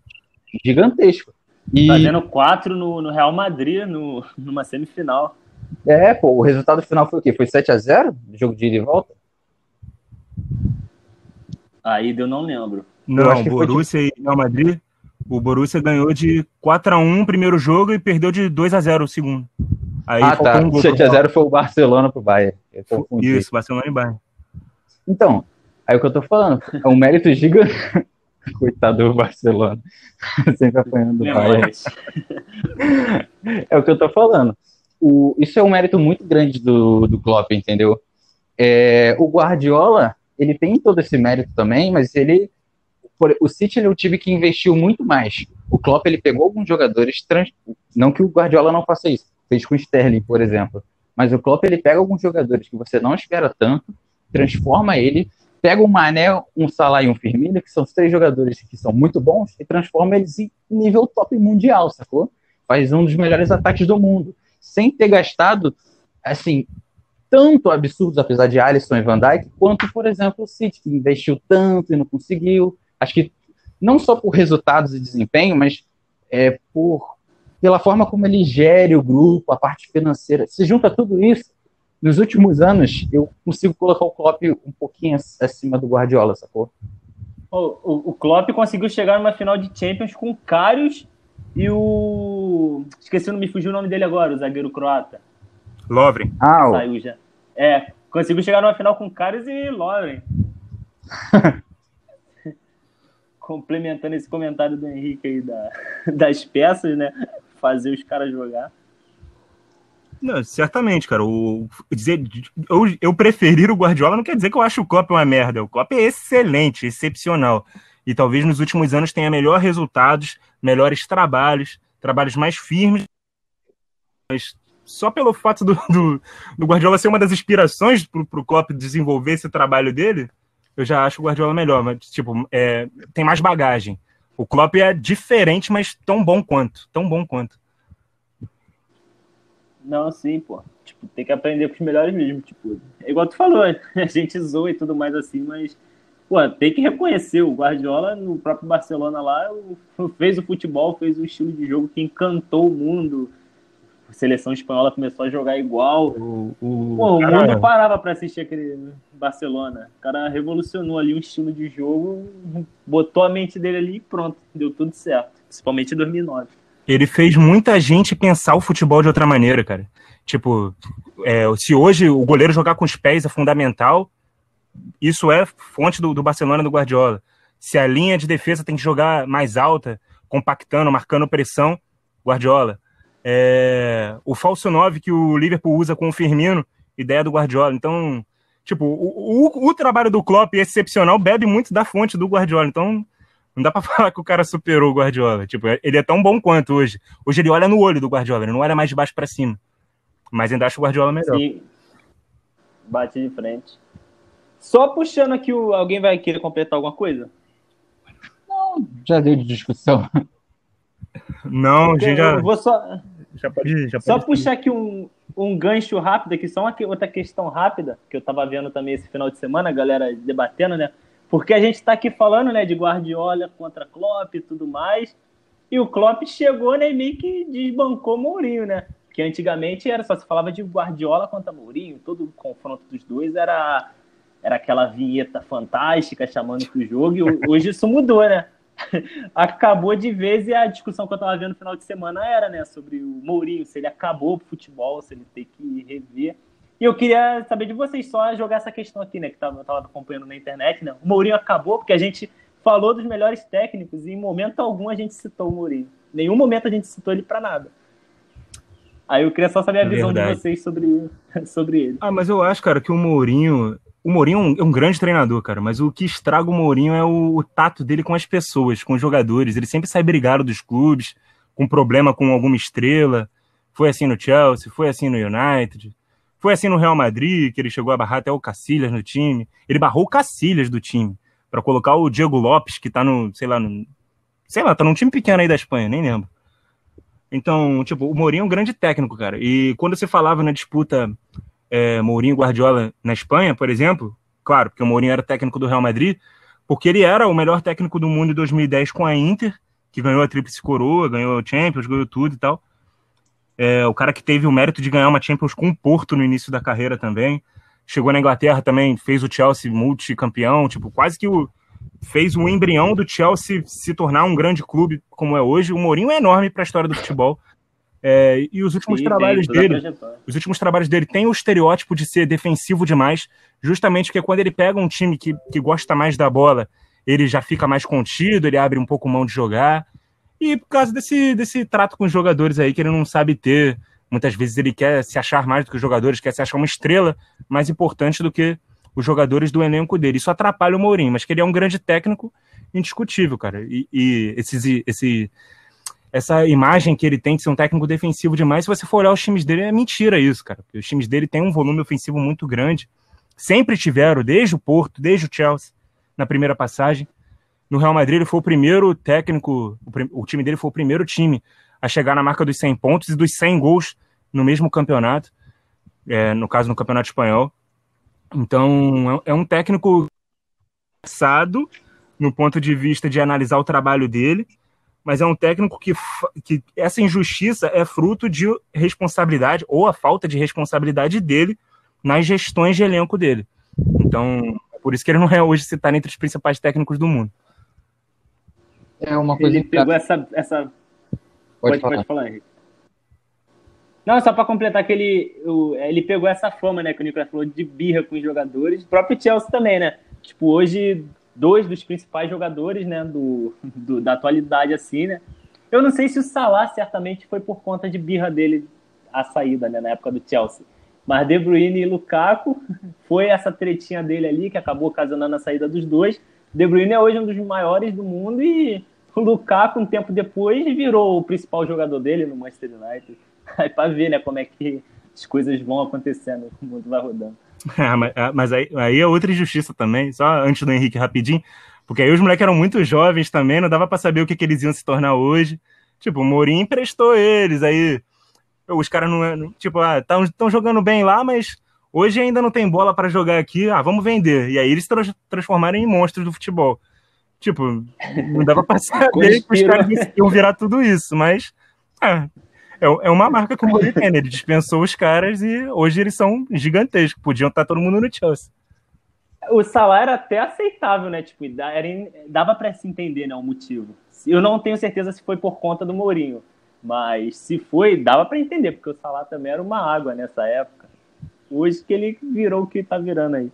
gigantesco. E... Fazendo quatro no, no, Real Madrid, no, numa semifinal. É, pô, o resultado final foi o quê? Foi 7 a 0 Jogo de ida e volta? Aí eu não lembro. Não, Borussia e Real Madrid. O Borussia ganhou de 4 a 1 o primeiro jogo e perdeu de 2 a 0 o segundo. Aí ah, tá. Um 7 a 0 foi o Barcelona pro Bayern. Isso, Barcelona e Bayern. Então, aí o que eu tô falando, é um mérito gigante, Coitado do Barcelona. Sempre apanhando o pai. é o que eu tô falando. O, isso é um mérito muito grande do, do Klopp, entendeu? É, o Guardiola, ele tem todo esse mérito também, mas ele. O City é o time que investiu muito mais. O Klopp ele pegou alguns jogadores, trans, não que o Guardiola não faça isso, fez com o Sterling, por exemplo. Mas o Klopp ele pega alguns jogadores que você não espera tanto, transforma ele pega um Mané, um Salah e um Firmino, que são os três jogadores que são muito bons, e transforma eles em nível top mundial, sacou? Faz um dos melhores ataques do mundo, sem ter gastado, assim, tanto absurdos, apesar de Alisson e Van Dijk, quanto, por exemplo, o City, que investiu tanto e não conseguiu. Acho que não só por resultados e desempenho, mas é, por pela forma como ele gere o grupo, a parte financeira. Se junta tudo isso, nos últimos anos, eu consigo colocar o Klopp um pouquinho acima do Guardiola, sacou? O, o, o Klopp conseguiu chegar numa final de Champions com Karius e o. Esqueci, não me fugiu o nome dele agora, o zagueiro croata. Lovren. Ah, o... Saiu já. É, conseguiu chegar numa final com Karius e Lovren. Complementando esse comentário do Henrique aí da, das peças, né? Fazer os caras jogar. Não, certamente, cara. O, dizer, eu, eu preferir o Guardiola não quer dizer que eu acho o Klopp uma merda. O Klopp é excelente, excepcional. E talvez nos últimos anos tenha melhores resultados, melhores trabalhos, trabalhos mais firmes. Mas só pelo fato do, do, do Guardiola ser uma das inspirações para o Klopp desenvolver esse trabalho dele, eu já acho o Guardiola melhor. Mas, tipo, é, tem mais bagagem. O Klopp é diferente, mas tão bom quanto. Tão bom quanto. Não, sim, pô. Tipo, tem que aprender com os melhores mesmo. Tipo, é igual tu falou, a gente zoa e tudo mais assim, mas pô, tem que reconhecer. O Guardiola, no próprio Barcelona lá, fez o futebol, fez o estilo de jogo que encantou o mundo. A seleção espanhola começou a jogar igual. O, o, pô, o mundo parava para assistir aquele Barcelona. O cara revolucionou ali o estilo de jogo, botou a mente dele ali e pronto, deu tudo certo. Principalmente em 2009. Ele fez muita gente pensar o futebol de outra maneira, cara. Tipo, é, se hoje o goleiro jogar com os pés é fundamental, isso é fonte do, do Barcelona do Guardiola. Se a linha de defesa tem que jogar mais alta, compactando, marcando pressão, Guardiola. É, o falso 9 que o Liverpool usa com o Firmino, ideia do Guardiola. Então, tipo, o, o, o trabalho do Klopp excepcional bebe muito da fonte do Guardiola. Então, não dá pra falar que o cara superou o Guardiola. Tipo, ele é tão bom quanto hoje. Hoje ele olha no olho do Guardiola, ele não olha mais de baixo para cima. Mas ainda acho o Guardiola melhor. Sim. Bate de frente. Só puxando aqui, o... alguém vai querer completar alguma coisa? Não, já deu de discussão. Não, a gente já. vou só. Já pode, já pode só puxar aqui um, um gancho rápido aqui, só uma outra questão rápida, que eu tava vendo também esse final de semana, a galera debatendo, né? Porque a gente está aqui falando, né, de Guardiola contra Klopp e tudo mais. E o Klopp chegou, né, e meio que desbancou Mourinho, né? Que antigamente era só se falava de Guardiola contra Mourinho, todo o confronto dos dois era era aquela vinheta fantástica chamando pro jogo, e hoje isso mudou, né? acabou de vez e a discussão que eu tava vendo no final de semana era, né, sobre o Mourinho, se ele acabou o futebol, se ele tem que rever. E eu queria saber de vocês só jogar essa questão aqui, né? Que tava, eu tava acompanhando na internet, né? O Mourinho acabou porque a gente falou dos melhores técnicos e em momento algum a gente citou o Mourinho. Em nenhum momento a gente citou ele para nada. Aí eu queria só saber a visão verdade. de vocês sobre, sobre ele. Ah, mas eu acho, cara, que o Mourinho. O Mourinho é um, é um grande treinador, cara, mas o que estraga o Mourinho é o, o, tato dele com as pessoas, com os jogadores. Ele sempre sai brigado dos clubes, com problema com alguma estrela. Foi assim no Chelsea, foi assim no United. Foi assim no Real Madrid, que ele chegou a barrar até o Cacilhas no time. Ele barrou o Cacilhas do time para colocar o Diego Lopes, que tá no, sei lá, no, sei lá, tá num time pequeno aí da Espanha, nem lembro. Então, tipo, o Mourinho é um grande técnico, cara. E quando você falava na disputa é, Mourinho Guardiola na Espanha, por exemplo, claro, porque o Mourinho era técnico do Real Madrid, porque ele era o melhor técnico do mundo em 2010 com a Inter, que ganhou a Tríplice Coroa, ganhou o Champions, ganhou tudo e tal. É, o cara que teve o mérito de ganhar uma Champions com o Porto no início da carreira também. Chegou na Inglaterra também, fez o Chelsea multicampeão, tipo, quase que o, fez o embrião do Chelsea se tornar um grande clube como é hoje. O Mourinho é enorme para a história do futebol. É, e os últimos Sim, trabalhos dele, os últimos trabalhos dele tem o estereótipo de ser defensivo demais, justamente porque quando ele pega um time que, que gosta mais da bola, ele já fica mais contido, ele abre um pouco mão de jogar. E por causa desse, desse trato com os jogadores aí que ele não sabe ter. Muitas vezes ele quer se achar mais do que os jogadores, quer se achar uma estrela mais importante do que os jogadores do elenco dele. Isso atrapalha o Mourinho, mas que ele é um grande técnico indiscutível, cara. E, e esse, esse, essa imagem que ele tem de ser um técnico defensivo demais, se você for olhar os times dele, é mentira isso, cara. Porque os times dele têm um volume ofensivo muito grande. Sempre tiveram, desde o Porto, desde o Chelsea, na primeira passagem. No Real Madrid, ele foi o primeiro técnico, o, o time dele foi o primeiro time a chegar na marca dos 100 pontos e dos 100 gols no mesmo campeonato, é, no caso no Campeonato Espanhol. Então, é, é um técnico passado no ponto de vista de analisar o trabalho dele, mas é um técnico que, que essa injustiça é fruto de responsabilidade ou a falta de responsabilidade dele nas gestões de elenco dele. Então, é por isso que ele não é hoje citado entre os principais técnicos do mundo. É uma coisa ele pegou essa, essa... Pode, pode, falar. pode falar, Henrique. Não, só para completar que ele, o, ele pegou essa fama, né, que o Nicolas falou, de birra com os jogadores. O próprio Chelsea também, né? Tipo, hoje, dois dos principais jogadores, né, do, do, da atualidade, assim, né? Eu não sei se o Salah certamente foi por conta de birra dele a saída, né, na época do Chelsea. Mas De Bruyne e Lukaku foi essa tretinha dele ali que acabou ocasionando a saída dos dois. De Bruyne é hoje um dos maiores do mundo e o Lukaku, um tempo depois, virou o principal jogador dele no Manchester United. Aí para ver, né, como é que as coisas vão acontecendo, o mundo vai rodando. Ah, mas, ah, mas aí, aí é outra injustiça também, só antes do Henrique rapidinho, Porque aí os moleques eram muito jovens também, não dava para saber o que, que eles iam se tornar hoje. Tipo, o Mourinho emprestou eles, aí os caras não. Tipo, ah, estão jogando bem lá, mas hoje ainda não tem bola para jogar aqui, ah, vamos vender. E aí eles tra transformaram em monstros do futebol. Tipo, não dava pra saber que os caras iam virar tudo isso, mas. É, é uma marca que o Mourinho tem, né? Ele dispensou os caras e hoje eles são gigantescos. Podiam estar todo mundo no Chelsea. O salário era até aceitável, né? Tipo, dava para se entender, né? O motivo. Eu não tenho certeza se foi por conta do Mourinho, mas se foi, dava para entender, porque o salário também era uma água nessa época. Hoje que ele virou o que tá virando aí.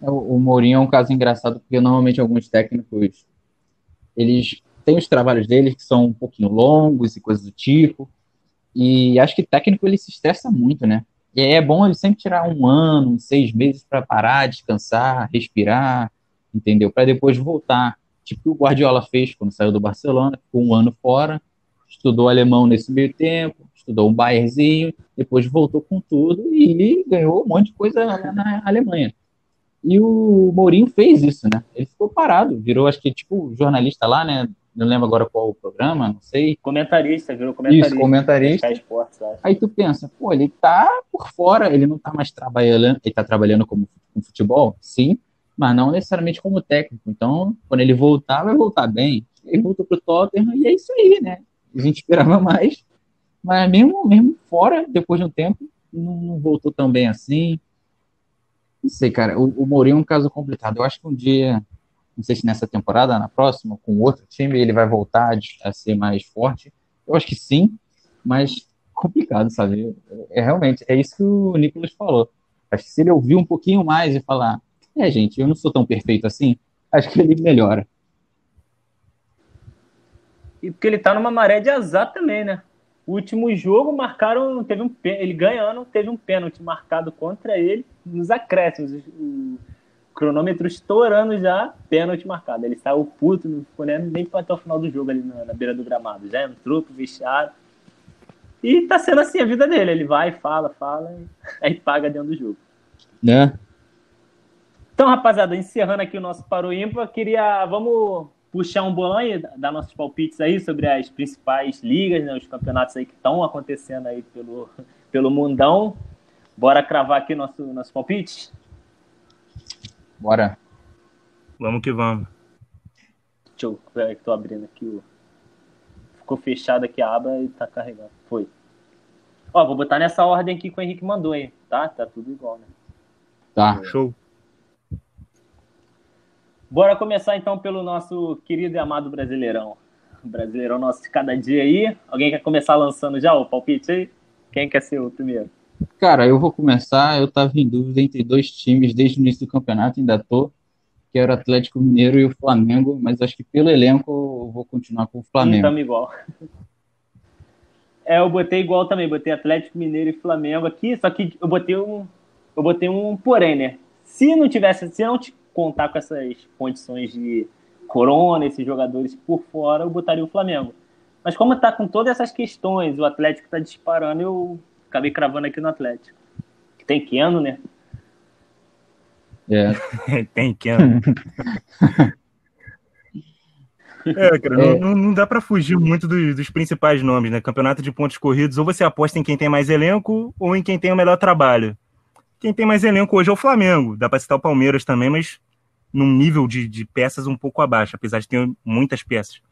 O, o Mourinho é um caso engraçado, porque normalmente alguns técnicos eles têm os trabalhos deles que são um pouquinho longos e coisas do tipo. E acho que técnico ele se estressa muito, né? E é bom ele sempre tirar um ano, seis meses para parar, descansar, respirar, entendeu? Para depois voltar. Tipo o Guardiola fez quando saiu do Barcelona, ficou um ano fora, estudou alemão nesse meio tempo, estudou um Bayernzinho, depois voltou com tudo e ganhou um monte de coisa na Alemanha. E o Mourinho fez isso, né? Ele ficou parado, virou, acho que, tipo, jornalista lá, né? Não lembro agora qual o programa, não sei. Comentarista, virou comentarista. Isso, comentarista. Esportes, Aí tu pensa, pô, ele tá por fora, ele não tá mais trabalhando, ele tá trabalhando como com futebol, sim, mas não necessariamente como técnico. Então, quando ele voltar, vai voltar bem. Ele voltou pro Tottenham e é isso aí, né? A gente esperava mais, mas mesmo, mesmo fora, depois de um tempo, não, não voltou tão bem assim. Não sei, cara. O, o Mourinho é um caso complicado. Eu acho que um dia, não sei se nessa temporada, na próxima, com outro time, ele vai voltar a ser mais forte. Eu acho que sim, mas complicado, sabe? É, realmente, é isso que o Nicolas falou. Acho que se ele ouvir um pouquinho mais e falar, é, gente, eu não sou tão perfeito assim, acho que ele melhora. E porque ele tá numa maré de azar também, né? O último jogo marcaram, teve um ele ganhando, teve um pênalti marcado contra ele nos acréscimos. O cronômetro estourando já, pênalti marcado. Ele saiu puto, não ficou nem até o final do jogo ali na, na, beira do gramado. Já entrou pro vestiário. E tá sendo assim a vida dele. Ele vai, fala, fala, aí paga dentro do jogo. Né? Então, rapaziada, encerrando aqui o nosso Paro Ímpar, queria. Vamos puxar um bolão e dar nossos palpites aí sobre as principais ligas, né, os campeonatos aí que estão acontecendo aí pelo, pelo mundão. Bora cravar aqui nosso, nosso palpite? Bora. Vamos que vamos. Deixa eu ver que tô abrindo aqui o. Ficou fechado aqui a aba e tá carregando. Foi. Ó, vou botar nessa ordem aqui que o Henrique mandou aí, tá? Tá tudo igual, né? Tá. Show. Bora começar então pelo nosso querido e amado Brasileirão. Brasileirão nosso de cada dia aí. Alguém quer começar lançando já o palpite aí? Quem quer ser o primeiro? Cara, eu vou começar. Eu tava em dúvida entre dois times desde o início do campeonato, ainda tô, que era o Atlético Mineiro e o Flamengo, mas acho que pelo elenco eu vou continuar com o Flamengo. Estamos igual. É, eu botei igual também, botei Atlético Mineiro e Flamengo aqui, só que eu botei um, eu botei um porém, né? Se não tivesse, se não contar com essas condições de corona, esses jogadores por fora, eu botaria o Flamengo. Mas como está com todas essas questões, o Atlético está disparando, eu acabei cravando aqui no Atlético. Tem Keno, né? É. Tem Keno. É, cara, é. Não, não, dá para fugir muito dos, dos, principais nomes, né? Campeonato de pontos corridos, ou você aposta em quem tem mais elenco ou em quem tem o melhor trabalho. Quem tem mais elenco hoje é o Flamengo. Dá para citar o Palmeiras também, mas num nível de, de peças um pouco abaixo, apesar de ter muitas peças.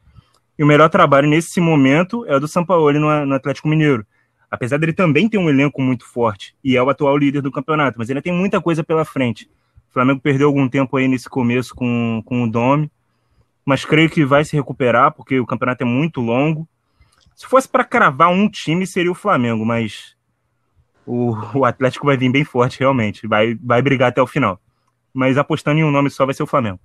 E o melhor trabalho nesse momento é o do Sampaoli no, no Atlético Mineiro. Apesar dele também ter um elenco muito forte e é o atual líder do campeonato, mas ele tem muita coisa pela frente. O Flamengo perdeu algum tempo aí nesse começo com, com o Dome, mas creio que vai se recuperar porque o campeonato é muito longo. Se fosse para cravar um time, seria o Flamengo, mas o, o Atlético vai vir bem forte, realmente. Vai, vai brigar até o final mas apostando em um nome só vai ser o Flamengo.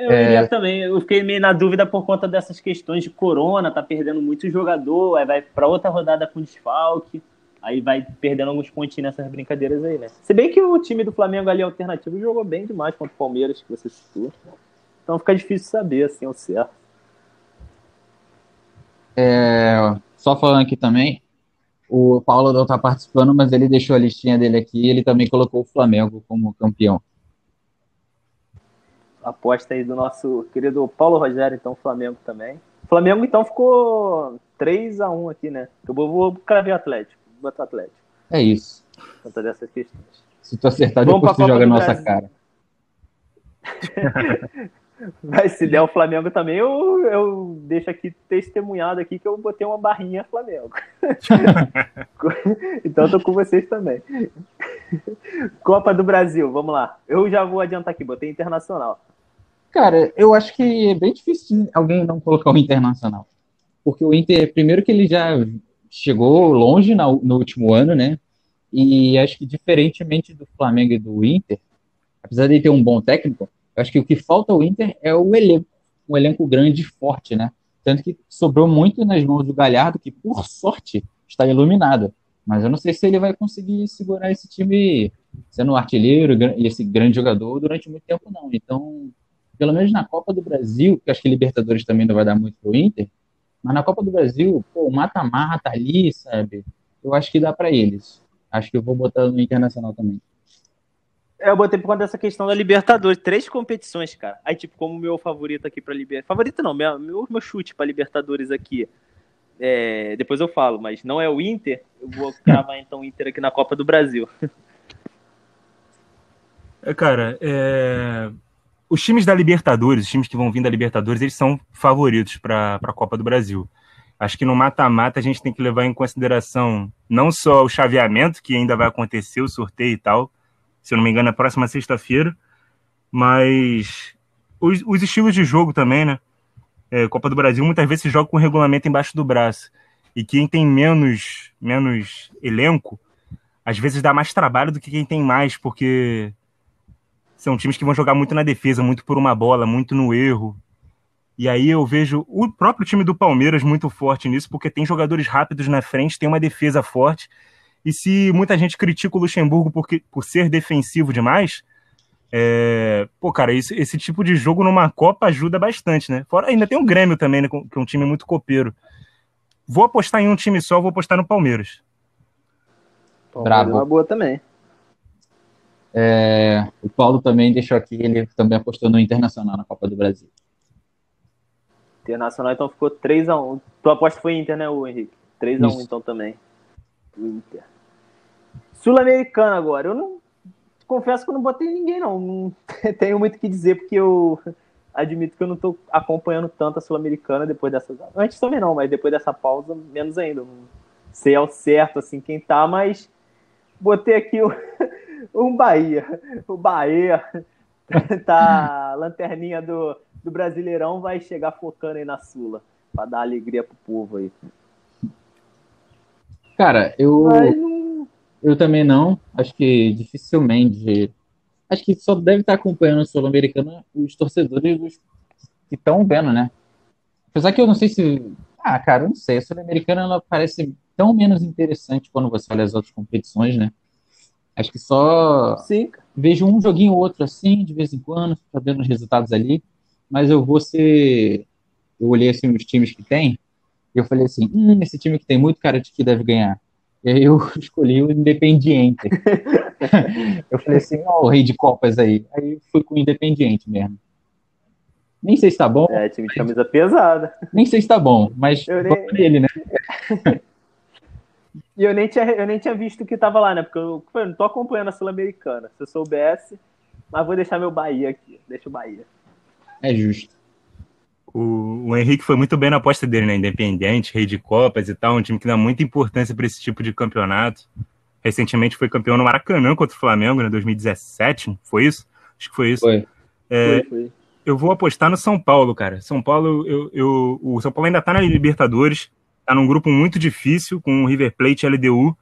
Eu é... também, eu fiquei meio na dúvida por conta dessas questões de corona, tá perdendo muito jogador, aí vai para outra rodada com desfalque, aí vai perdendo alguns pontinhos nessas brincadeiras aí, né? Se bem que o time do Flamengo ali alternativo jogou bem demais contra o Palmeiras, que você citou. Então fica difícil saber, assim, o certo. É, só falando aqui também, o Paulo não está participando, mas ele deixou a listinha dele aqui e ele também colocou o Flamengo como campeão. Aposta aí do nosso querido Paulo Rogério, então Flamengo também. Flamengo então ficou 3 a 1 aqui, né? Eu vou, vou cravar o Atlético, botar Atlético. É isso. Conta dessas questões. Se tu acertar, Vamos depois tu joga na nossa cara. Mas se der o Flamengo também, eu, eu deixo aqui testemunhado aqui que eu botei uma barrinha Flamengo. então eu tô com vocês também. Copa do Brasil, vamos lá. Eu já vou adiantar aqui, botei internacional. Cara, eu acho que é bem difícil alguém não colocar o internacional. Porque o Inter, primeiro que ele já chegou longe no, no último ano, né? E acho que diferentemente do Flamengo e do Inter, apesar de ter um bom técnico, eu acho que o que falta ao Inter é o elenco, um elenco grande e forte, né? Tanto que sobrou muito nas mãos do Galhardo, que por sorte está iluminado. Mas eu não sei se ele vai conseguir segurar esse time sendo um artilheiro e esse grande jogador durante muito tempo, não. Então, pelo menos na Copa do Brasil, que acho que Libertadores também não vai dar muito pro Inter, mas na Copa do Brasil, pô, mata-mata ali, sabe? Eu acho que dá para eles. Acho que eu vou botar no Internacional também. É, eu botei por conta dessa questão da Libertadores. Três competições, cara. Aí, tipo, como meu favorito aqui pra Libertadores. Favorito não, meu, meu, meu chute pra Libertadores aqui. É, depois eu falo, mas não é o Inter. Eu vou cravar então o Inter aqui na Copa do Brasil. É, cara, é... os times da Libertadores, os times que vão vir da Libertadores, eles são favoritos para a Copa do Brasil. Acho que no mata-mata a gente tem que levar em consideração não só o chaveamento, que ainda vai acontecer, o sorteio e tal, se eu não me engano, na próxima sexta-feira. Mas os, os, estilos de jogo também, né? É, Copa do Brasil muitas vezes se joga com o regulamento embaixo do braço. E quem tem menos, menos elenco, às vezes dá mais trabalho do que quem tem mais, porque são times que vão jogar muito na defesa, muito por uma bola, muito no erro. E aí eu vejo o próprio time do Palmeiras muito forte nisso, porque tem jogadores rápidos na frente, tem uma defesa forte e se muita gente critica o Luxemburgo porque, por ser defensivo demais, é... pô, cara, esse, esse tipo de jogo numa Copa ajuda bastante, né? Fora, ainda tem o um Grêmio também, né? Que é um time muito copeiro. Vou apostar em um time só, vou apostar no Palmeiras. Bravo. Uma boa também. É, o Paulo também deixou aqui, ele também apostou no Internacional na Copa do Brasil. Internacional então ficou 3x1. Tua aposta foi Inter, né, Henrique? 3x1 então também. Inter. Sul-Americana agora. Eu não. Confesso que eu não botei ninguém, não. Não tenho muito o que dizer, porque eu admito que eu não estou acompanhando tanto a Sul-Americana depois dessa. Antes também não, mas depois dessa pausa, menos ainda. não sei ao certo assim quem tá, mas botei aqui o, um Bahia. O Bahia tá lanterninha do, do Brasileirão, vai chegar focando aí na Sula, para dar alegria pro povo aí. Cara, eu. Eu também não. Acho que dificilmente. Acho que só deve estar acompanhando o Sul-Americano os torcedores que estão vendo, né? Apesar que eu não sei se. Ah, cara, não sei. A Sul-Americana ela parece tão menos interessante quando você olha as outras competições, né? Acho que só Sim. vejo um joguinho ou outro assim, de vez em quando, tá dando os resultados ali. Mas eu vou ser. Eu olhei assim os times que tem, eu falei assim, hum, esse time que tem muito cara de que deve ganhar. E aí eu escolhi o Independiente. eu falei assim, ó, o rei de copas aí. Aí fui com o Independiente mesmo. Nem sei se tá bom. É, time de camisa pesada. Nem sei se tá bom, mas eu nem... nele, né? e eu nem, tinha, eu nem tinha visto que tava lá, né? Porque eu, eu não tô acompanhando a Sul-Americana. Se eu soubesse, mas vou deixar meu Bahia aqui. Deixa o Bahia. É justo. O, o Henrique foi muito bem na aposta dele, né? Independente, rei de Copas e tal, um time que dá muita importância para esse tipo de campeonato. Recentemente foi campeão no Maracanã contra o Flamengo, né? 2017, foi isso? Acho que foi isso. Foi. É, foi, foi. Eu vou apostar no São Paulo, cara. São Paulo, eu, eu, o São Paulo ainda tá na Libertadores, tá num grupo muito difícil com o River Plate e LDU.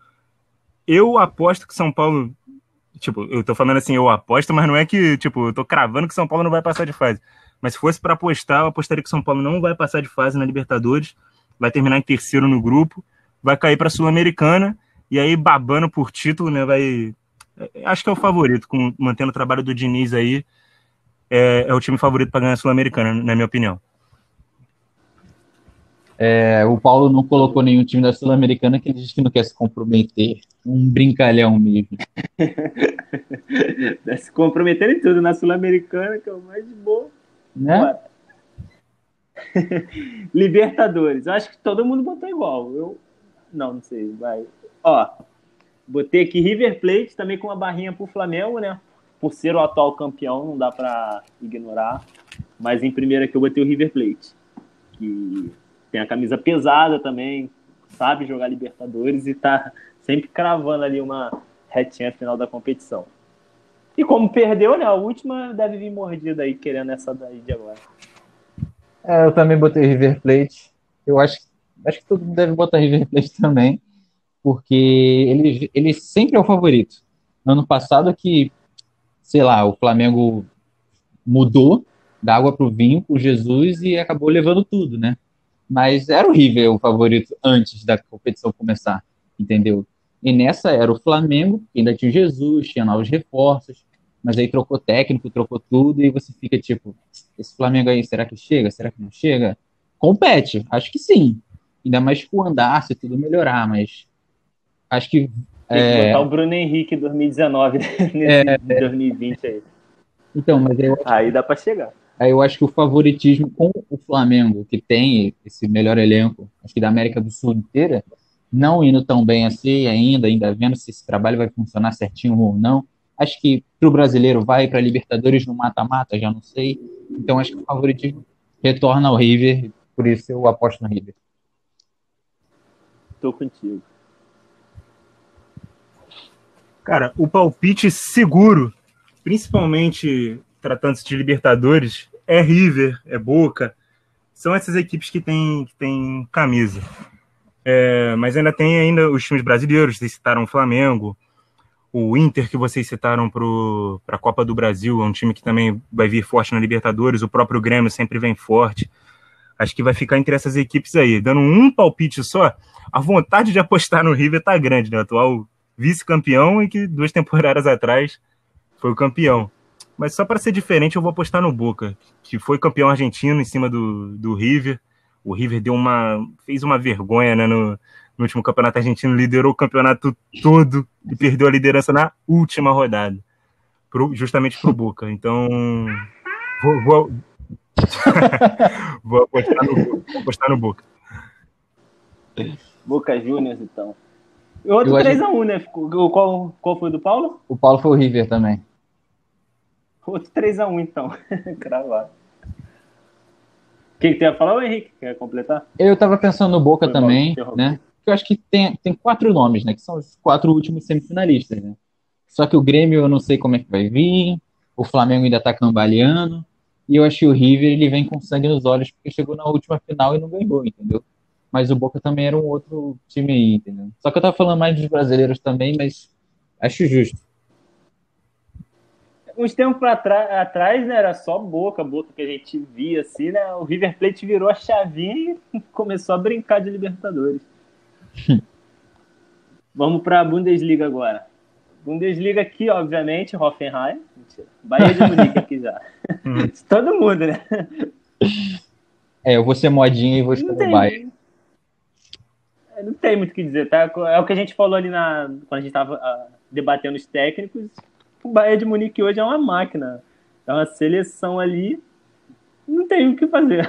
Eu aposto que São Paulo. Tipo, eu tô falando assim, eu aposto, mas não é que, tipo, eu tô cravando que São Paulo não vai passar de fase. Mas se fosse para apostar, eu apostaria que São Paulo não vai passar de fase na Libertadores, vai terminar em terceiro no grupo, vai cair para Sul-Americana e aí babando por título, né? Vai. É, acho que é o favorito, com, mantendo o trabalho do Diniz aí. É, é o time favorito para ganhar a Sul-Americana, na minha opinião. É, o Paulo não colocou nenhum time da Sul-Americana que ele diz que não quer se comprometer. Um brincalhão mesmo. se comprometer em tudo na Sul-Americana, que é o mais de boa. Né? Libertadores. Eu acho que todo mundo botou igual. Eu não, não sei. Vai. Ó, botei aqui River Plate também com uma barrinha pro Flamengo, né? Por ser o atual campeão, não dá para ignorar. Mas em primeira que eu botei o River Plate, que tem a camisa pesada também, sabe jogar Libertadores e tá sempre cravando ali uma retinha final da competição. E como perdeu, né? A última deve vir mordida aí, querendo essa daí de agora. É, eu também botei River Plate. Eu acho, acho que todo mundo deve botar River Plate também, porque ele, ele sempre é o favorito. No ano passado que, sei lá, o Flamengo mudou da água para o vinho com Jesus e acabou levando tudo, né? Mas era o River o favorito antes da competição começar, entendeu? E nessa era o Flamengo, que ainda tinha Jesus, tinha novos reforços, mas aí trocou técnico, trocou tudo, e você fica tipo, esse Flamengo aí, será que chega? Será que não chega? Compete, acho que sim. Ainda mais com o andar, se tudo melhorar, mas acho que. Tem é... que botar o Bruno Henrique 2019 nesse é... 2020 aí. Então, mas eu... Aí dá para chegar. Aí eu acho que o favoritismo com o Flamengo, que tem esse melhor elenco, acho que da América do Sul inteira, não indo tão bem assim ainda, ainda vendo se esse trabalho vai funcionar certinho ou não. Acho que para o brasileiro vai para Libertadores no mata-mata, já não sei. Então acho que o favoritismo retorna ao River, por isso eu aposto no River. Tô contigo. Cara, o palpite seguro, principalmente tratando-se de Libertadores, é River, é Boca. São essas equipes que têm, que têm camisa. É, mas ainda tem ainda os times brasileiros, vocês citaram o Flamengo, o Inter que vocês citaram para a Copa do Brasil, é um time que também vai vir forte na Libertadores, o próprio Grêmio sempre vem forte. Acho que vai ficar entre essas equipes aí. Dando um palpite só, a vontade de apostar no River tá grande, né? Atual vice-campeão e que duas temporadas atrás foi o campeão. Mas só para ser diferente, eu vou apostar no Boca, que foi campeão argentino em cima do, do River. O River deu uma, fez uma vergonha né, no, no último campeonato argentino, liderou o campeonato todo e perdeu a liderança na última rodada, pro, justamente para o Boca. Então, vou, vou, vou, apostar no, vou apostar no Boca. Boca Juniors, então. Outro 3x1, né? Qual, qual foi do Paulo? O Paulo foi o River também. Outro 3x1, então. Cravado. O que, que tu ia falar, Henrique? Quer completar? Eu tava pensando no Boca Foi também, né? Eu acho que tem, tem quatro nomes, né? Que são os quatro últimos semifinalistas, né? Só que o Grêmio eu não sei como é que vai vir, o Flamengo ainda tá cambaleando, e eu acho que o River ele vem com sangue nos olhos porque chegou na última final e não ganhou, entendeu? Mas o Boca também era um outro time aí, entendeu? Só que eu tava falando mais dos brasileiros também, mas acho justo uns tempos atrás, né, era só boca, boca que a gente via assim, né? O River Plate virou a chavinha e começou a brincar de Libertadores. Vamos para a Bundesliga agora. Bundesliga aqui, obviamente, Hoffenheim. Mentira. Bahia de Munique aqui já. Hum. Todo mundo, né? É, eu vou ser modinha e vou escolher o Bayern. É, não tem muito o que dizer, tá? É o que a gente falou ali na, quando a gente estava uh, ah, debatendo os técnicos o Bayern de Munique hoje é uma máquina. É uma seleção ali. Não tem o que fazer.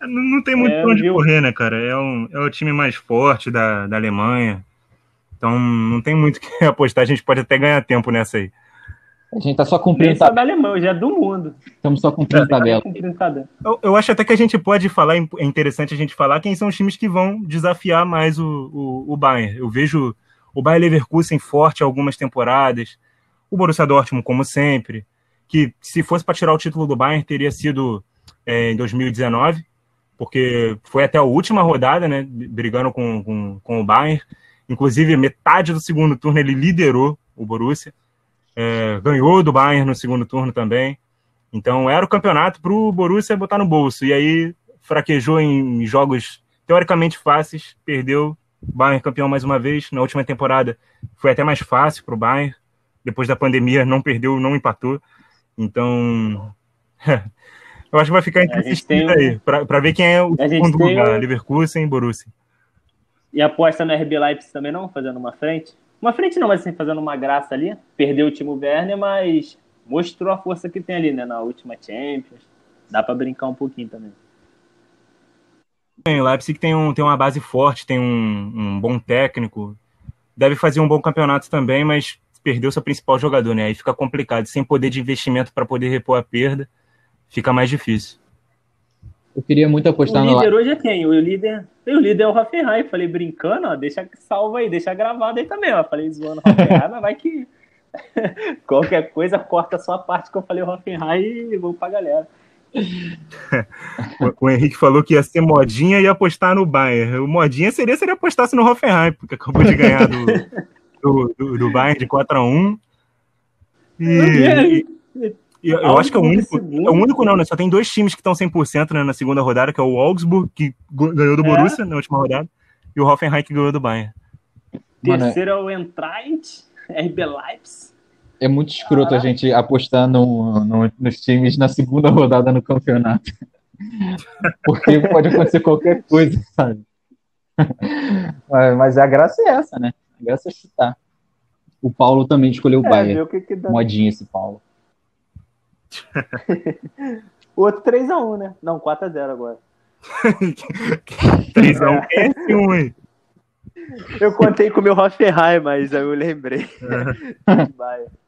Não, não tem muito é, onde viu? correr, né, cara? É, um, é o time mais forte da, da Alemanha. Então não tem muito que apostar. A gente pode até ganhar tempo nessa aí. A gente tá só cumprindo tabela. da Alemanha, hoje é do mundo. Estamos só cumprindo tabela. Eu, eu, acho até que a gente pode falar, é interessante a gente falar quem são os times que vão desafiar mais o, o, o Bayern. Eu vejo o Bayer Leverkusen forte algumas temporadas, o Borussia Dortmund como sempre, que se fosse para tirar o título do Bayern teria sido é, em 2019, porque foi até a última rodada, né, brigando com, com, com o Bayern, inclusive metade do segundo turno ele liderou o Borussia, é, ganhou do Bayern no segundo turno também, então era o campeonato para o Borussia botar no bolso, e aí fraquejou em jogos teoricamente fáceis, perdeu Bayern campeão mais uma vez. Na última temporada foi até mais fácil para o Bayern. Depois da pandemia, não perdeu, não empatou. Então, Eu acho que vai ficar entre esses tem... aí, pra ver quem é o segundo lugar. Um... Leverkusen e Borussia. E aposta no RB Leipzig também não, fazendo uma frente? Uma frente não, mas assim, fazendo uma graça ali. Perdeu o Timo Werner, mas mostrou a força que tem ali, né, na última Champions. Dá para brincar um pouquinho também. O Leipzig tem, um, tem uma base forte, tem um, um bom técnico, deve fazer um bom campeonato também, mas perdeu seu principal jogador, né? Aí fica complicado, sem poder de investimento para poder repor a perda, fica mais difícil. Eu queria muito apostar no. O líder hoje é quem? O líder. O líder é o Hoffenheim. Falei, brincando, ó, deixa salva aí, deixa gravado aí também, ó. Falei, zoando o Hoffenheim, mas vai que. Qualquer coisa, corta só a parte que eu falei Hoffenheim e vou pra galera. o Henrique falou que ia ser modinha e ia apostar no Bayern. O modinha seria se ele apostasse no Hoffenheim, porque acabou de ganhar do, do, do, do Bayern de 4x1. E, e eu, acho que é o único. É o único, não, né? Só tem dois times que estão 100% né, na segunda rodada, que é o Augsburg, que ganhou do é. Borussia é. na última rodada, e o Hoffenheim, que ganhou do Bayern. Terceiro é o Eintracht, RB Leipzig. É muito escroto Caraca. a gente apostar no, no, nos times na segunda rodada no campeonato. Porque pode acontecer qualquer coisa, sabe? Mas a graça é essa, né? A graça é chutar. O Paulo também escolheu o é, Bayern. Que que Modinha esse Paulo. o outro 3x1, né? Não, 4x0 agora. 3x1 é esse 1, hein? Eu contei com o meu Hoffenheim, mas aí eu lembrei. É.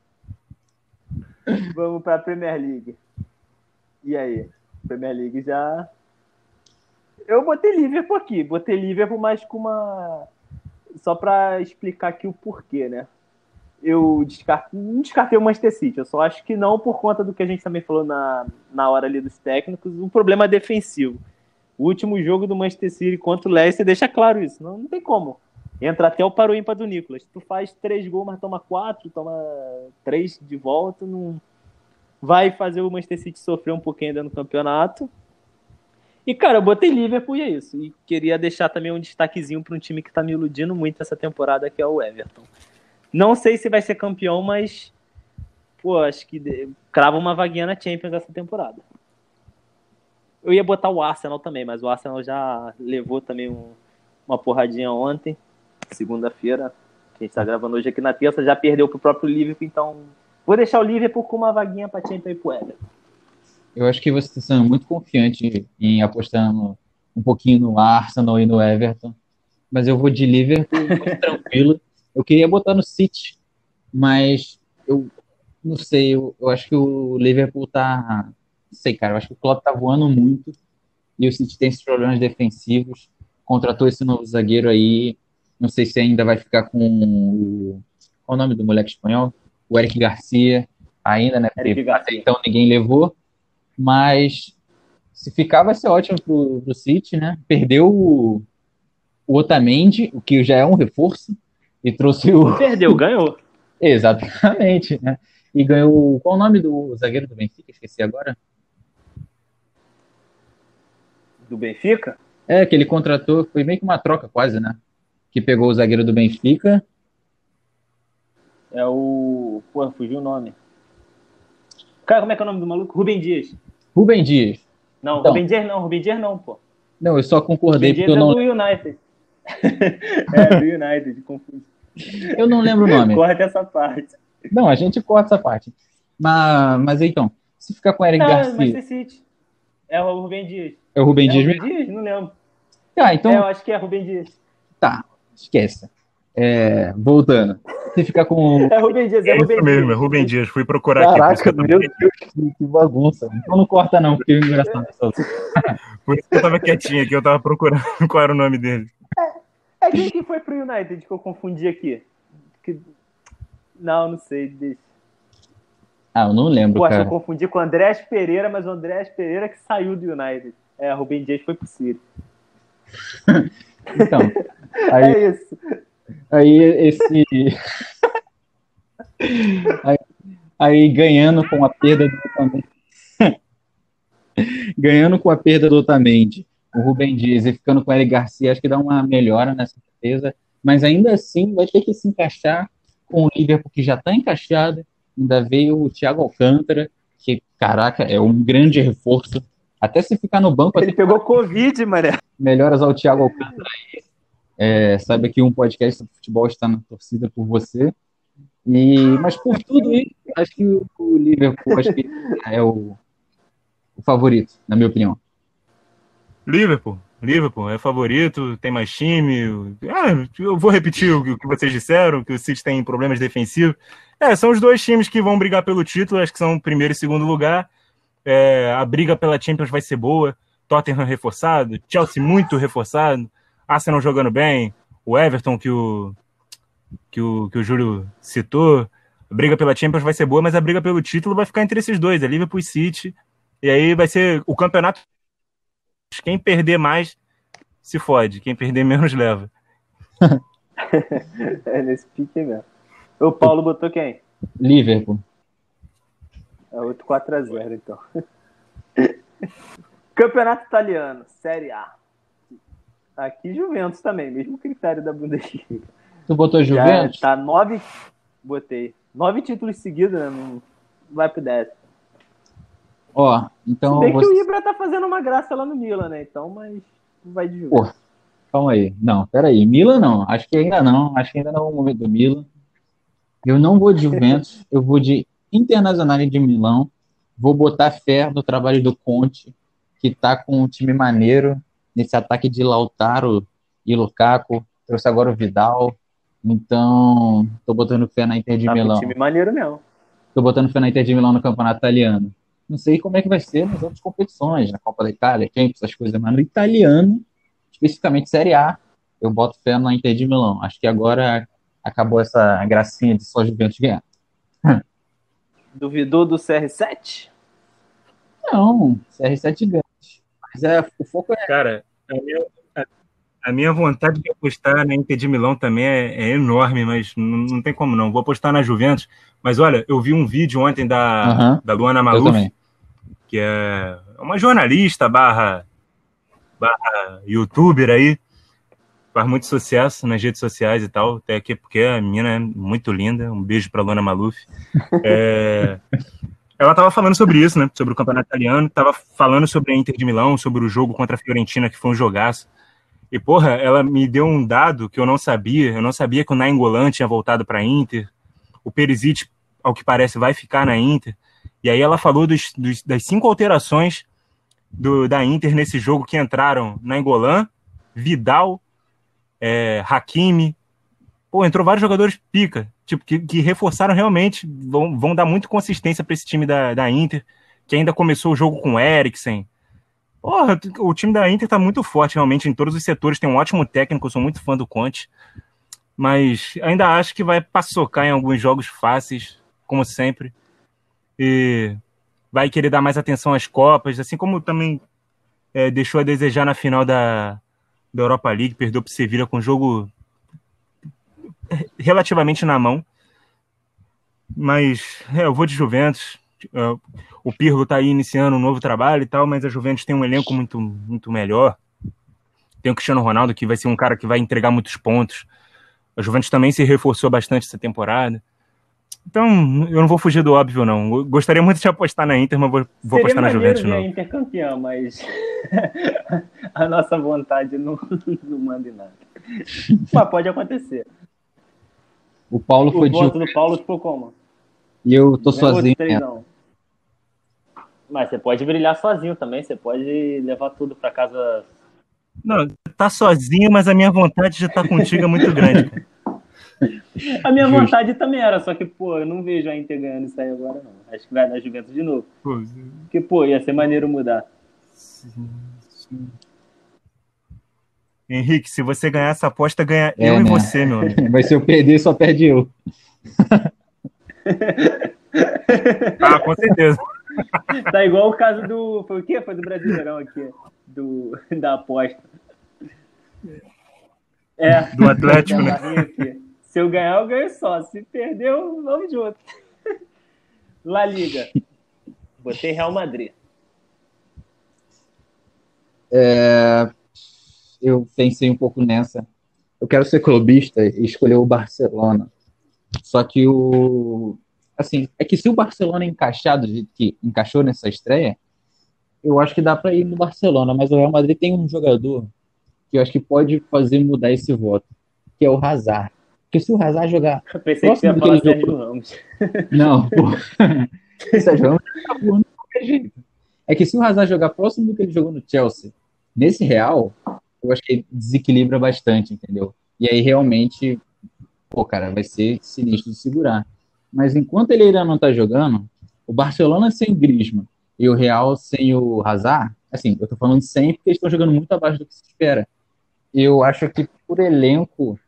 Vamos para a Premier League. E aí? Premier League já. Eu botei Liverpool aqui. Botei Liverpool, mas com uma. Só para explicar aqui o porquê, né? Eu descartei, não descartei o Manchester City. Eu só acho que não por conta do que a gente também falou na, na hora ali dos técnicos. Um problema defensivo. O último jogo do Manchester City contra o Leicester deixa claro isso. Não, não tem como. Entra até o paro do Nicolas. Tu faz três gols, mas toma quatro, toma três de volta, não vai fazer o Manchester City sofrer um pouquinho ainda no campeonato. E, cara, eu botei Liverpool e é isso. E queria deixar também um destaquezinho para um time que está me iludindo muito essa temporada, que é o Everton. Não sei se vai ser campeão, mas, pô, acho que crava uma vaguinha na Champions essa temporada. Eu ia botar o Arsenal também, mas o Arsenal já levou também um, uma porradinha ontem segunda-feira. A gente tá gravando hoje aqui na terça, já perdeu pro próprio Liverpool, então vou deixar o Liverpool com uma vaguinha pra Champions e pro Everton. Eu acho que você está sendo muito confiante em apostando um pouquinho no Arsenal e no Everton, mas eu vou de Liverpool tranquilo. Eu queria botar no City, mas eu não sei, eu, eu acho que o Liverpool tá. Não sei, cara, eu acho que o Klopp tá voando muito e o City tem esses problemas defensivos. Contratou esse novo zagueiro aí, não sei se ainda vai ficar com o. Qual o nome do moleque espanhol? O Eric Garcia, ainda, né? Porque até então ninguém levou. Mas se ficar, vai ser ótimo pro, pro City, né? Perdeu o, o Otamendi, o que já é um reforço, e trouxe o. Perdeu, ganhou. Exatamente, né? E ganhou. Qual o nome do zagueiro do Benfica? Esqueci agora. Do Benfica? É, que ele contratou, foi meio que uma troca quase, né? Que pegou o zagueiro do Benfica. É o. Pô, fugiu o nome. Cara, como é que é o nome do maluco? Rubem Dias. Rubem Dias. Não, então, Rubem Dias não, Rubem Dias não, pô. Não, eu só concordei Rubem porque Dias eu não. É do United. é, do United, confuso. Eu não lembro o nome. Corta essa parte. Não, a gente corta essa parte. Mas, mas então, se ficar com o Eric não, Garcia. City. É o Rubem Dias. É o Rubem é Dias mesmo? Dias? Não lembro. Ah, então... É, eu acho que é Rubem Dias. Tá esquece. É, voltando. Você fica com. É Rubem Dias, é Rubem Dias. mesmo, é Rubem Dias. Fui procurar Caraca, aqui. Caraca, meu Deus, que, que bagunça. Então não corta, não, porque é engraçado. Por isso que eu tava quietinho aqui, eu tava procurando qual era o nome dele. É, é quem que foi pro United que eu confundi aqui? Que... Não, não sei, deixa. Ah, eu não lembro. Pô, cara. acho que eu confundi com o Andrés Pereira, mas o Andrés Pereira que saiu do United. É, Rubem Dias foi pro Ciro. então, Aí, é isso. Aí esse. aí, aí, ganhando com a perda do Otamendi. ganhando com a perda do Otamendi, o Rubem Dias e ficando com o Eric Garcia, acho que dá uma melhora nessa defesa. Mas ainda assim vai ter que se encaixar com o Liverpool que já está encaixado. Ainda veio o Thiago Alcântara, que, caraca, é um grande reforço Até se ficar no banco. Ele pegou Covid, mané. Melhoras ao Thiago Alcântara aí. É, saiba que um podcast sobre futebol está na torcida por você. E, mas por tudo isso, acho que o Liverpool acho que é o, o favorito, na minha opinião. Liverpool. Liverpool é favorito, tem mais time. Ah, eu vou repetir o que vocês disseram, que o City tem problemas defensivos. É, são os dois times que vão brigar pelo título, acho que são primeiro e segundo lugar. É, a briga pela Champions vai ser boa. Tottenham reforçado, Chelsea muito reforçado, Arsenal jogando bem, o Everton que o que o, que o Júlio citou. A briga pela Champions vai ser boa, mas a briga pelo título vai ficar entre esses dois, é Liverpool e City. E aí vai ser o campeonato. Quem perder mais se fode, quem perder menos leva. é nesse pique mesmo. O Paulo botou quem? Liverpool. É outro 4x0, então. Campeonato Italiano, Série A. Aqui Juventus também, mesmo critério da Bundesliga. Tu botou Juventus? Já tá nove. Botei. Nove títulos seguidos, né? Não vai pro décimo. Ó, então. Bem você... que o Ibra tá fazendo uma graça lá no Milan, né? Então, mas vai de Juventus. Pô, calma aí. Não, peraí. Milan não. Acho que ainda não. Acho que ainda não é o momento do Milan. Eu não vou de Juventus. eu vou de Internacional de Milão. Vou botar fé no trabalho do Conte, que tá com um time maneiro nesse ataque de Lautaro e Lukaku. Trouxe agora o Vidal. Então, tô botando fé na Inter de tá Milão. time maneiro mesmo. Tô botando fé na Inter de Milão no campeonato italiano. Não sei como é que vai ser nas outras competições, na Copa da Itália, Champions, essas coisas, mas no italiano, especificamente Série A, eu boto fé na Inter de Milão. Acho que agora acabou essa gracinha de só Juventus ganhar. Duvidou do CR7? Não, CR7 ganha. Mas é, o foco é. Cara, a minha, a minha vontade de apostar na Inter de Milão também é, é enorme, mas não, não, tem como não. Vou apostar na Juventus. Mas olha, eu vi um vídeo ontem da, da Luana Maluf, que é uma jornalista barra, barra youtuber aí, faz muito sucesso nas redes sociais e tal, até aqui porque a menina é muito linda. Um beijo para Luana Maluf. É, ela estava falando sobre isso, né? Sobre o campeonato italiano, estava falando sobre a Inter de Milão, sobre o jogo contra a Fiorentina, que foi um jogaço. E, porra, ela me deu um dado que eu não sabia. Eu não sabia que o Nainggolan tinha voltado para a Inter. O Perisic, ao que parece, vai ficar na Inter. E aí ela falou dos, dos, das cinco alterações do, da Inter nesse jogo que entraram Nainggolan, Vidal, é, Hakimi. Pô, entrou vários jogadores pica, tipo, que, que reforçaram realmente, vão, vão dar muito consistência para esse time da, da Inter, que ainda começou o jogo com o Eriksen, Porra, o time da Inter tá muito forte, realmente, em todos os setores. Tem um ótimo técnico, eu sou muito fã do Conte. Mas ainda acho que vai paçocar em alguns jogos fáceis, como sempre. E vai querer dar mais atenção às Copas, assim como também é, deixou a desejar na final da, da Europa League, perdeu para o Sevilla com um jogo relativamente na mão. Mas é, eu vou de Juventus. Uh, o Pirlo está aí iniciando um novo trabalho e tal, mas a Juventus tem um elenco muito, muito melhor. Tem o Cristiano Ronaldo, que vai ser um cara que vai entregar muitos pontos. A Juventus também se reforçou bastante essa temporada. Então, eu não vou fugir do óbvio, não. Eu gostaria muito de apostar na Inter, mas vou, vou apostar na Juventus, não. Inter campeão, mas a nossa vontade não, não manda em nada. Mas pode acontecer. O Paulo foi o voto de... do Paulo ficou como? E eu tô sozinho. Mas você pode brilhar sozinho também, você pode levar tudo para casa. Não, tá sozinho, mas a minha vontade de estar tá contigo é muito grande. a minha Justo. vontade também era, só que, pô, eu não vejo a Inter ganhando isso aí agora, não. Acho que vai dar Juventus de novo. Pô, Porque, pô, ia ser maneiro mudar. Sim, sim. Henrique, se você ganhar essa aposta, ganha é, eu né? e você, meu amigo. Mas se eu perder, só perde eu. ah, com certeza. Tá igual o caso do. Foi o quê? Foi do Brasileirão aqui. Do, da aposta. É. Do Atlético, né? Se eu ganhar, eu ganho só. Se perder, eu vamos junto. La Liga. Botei Real Madrid. É, eu pensei um pouco nessa. Eu quero ser clubista e escolher o Barcelona. Só que o, assim, é que se o Barcelona encaixar do jeito que encaixou nessa estreia, eu acho que dá para ir no Barcelona, mas o Real Madrid tem um jogador que eu acho que pode fazer mudar esse voto, que é o Hazard. Porque se o Hazard jogar. Eu pensei que você ia falar Sérgio. Ramos. Não, pô. Sérgio Ramos tá voando de qualquer jeito. É que se o Hazard jogar próximo do que ele jogou no Chelsea, nesse Real, eu acho que desequilibra bastante, entendeu? E aí realmente, pô, cara, vai ser sinistro de segurar. Mas enquanto ele ainda não tá jogando, o Barcelona sem o Griezmann e o Real sem o Hazard, assim, eu tô falando sem porque eles estão jogando muito abaixo do que se espera. Eu acho que por elenco,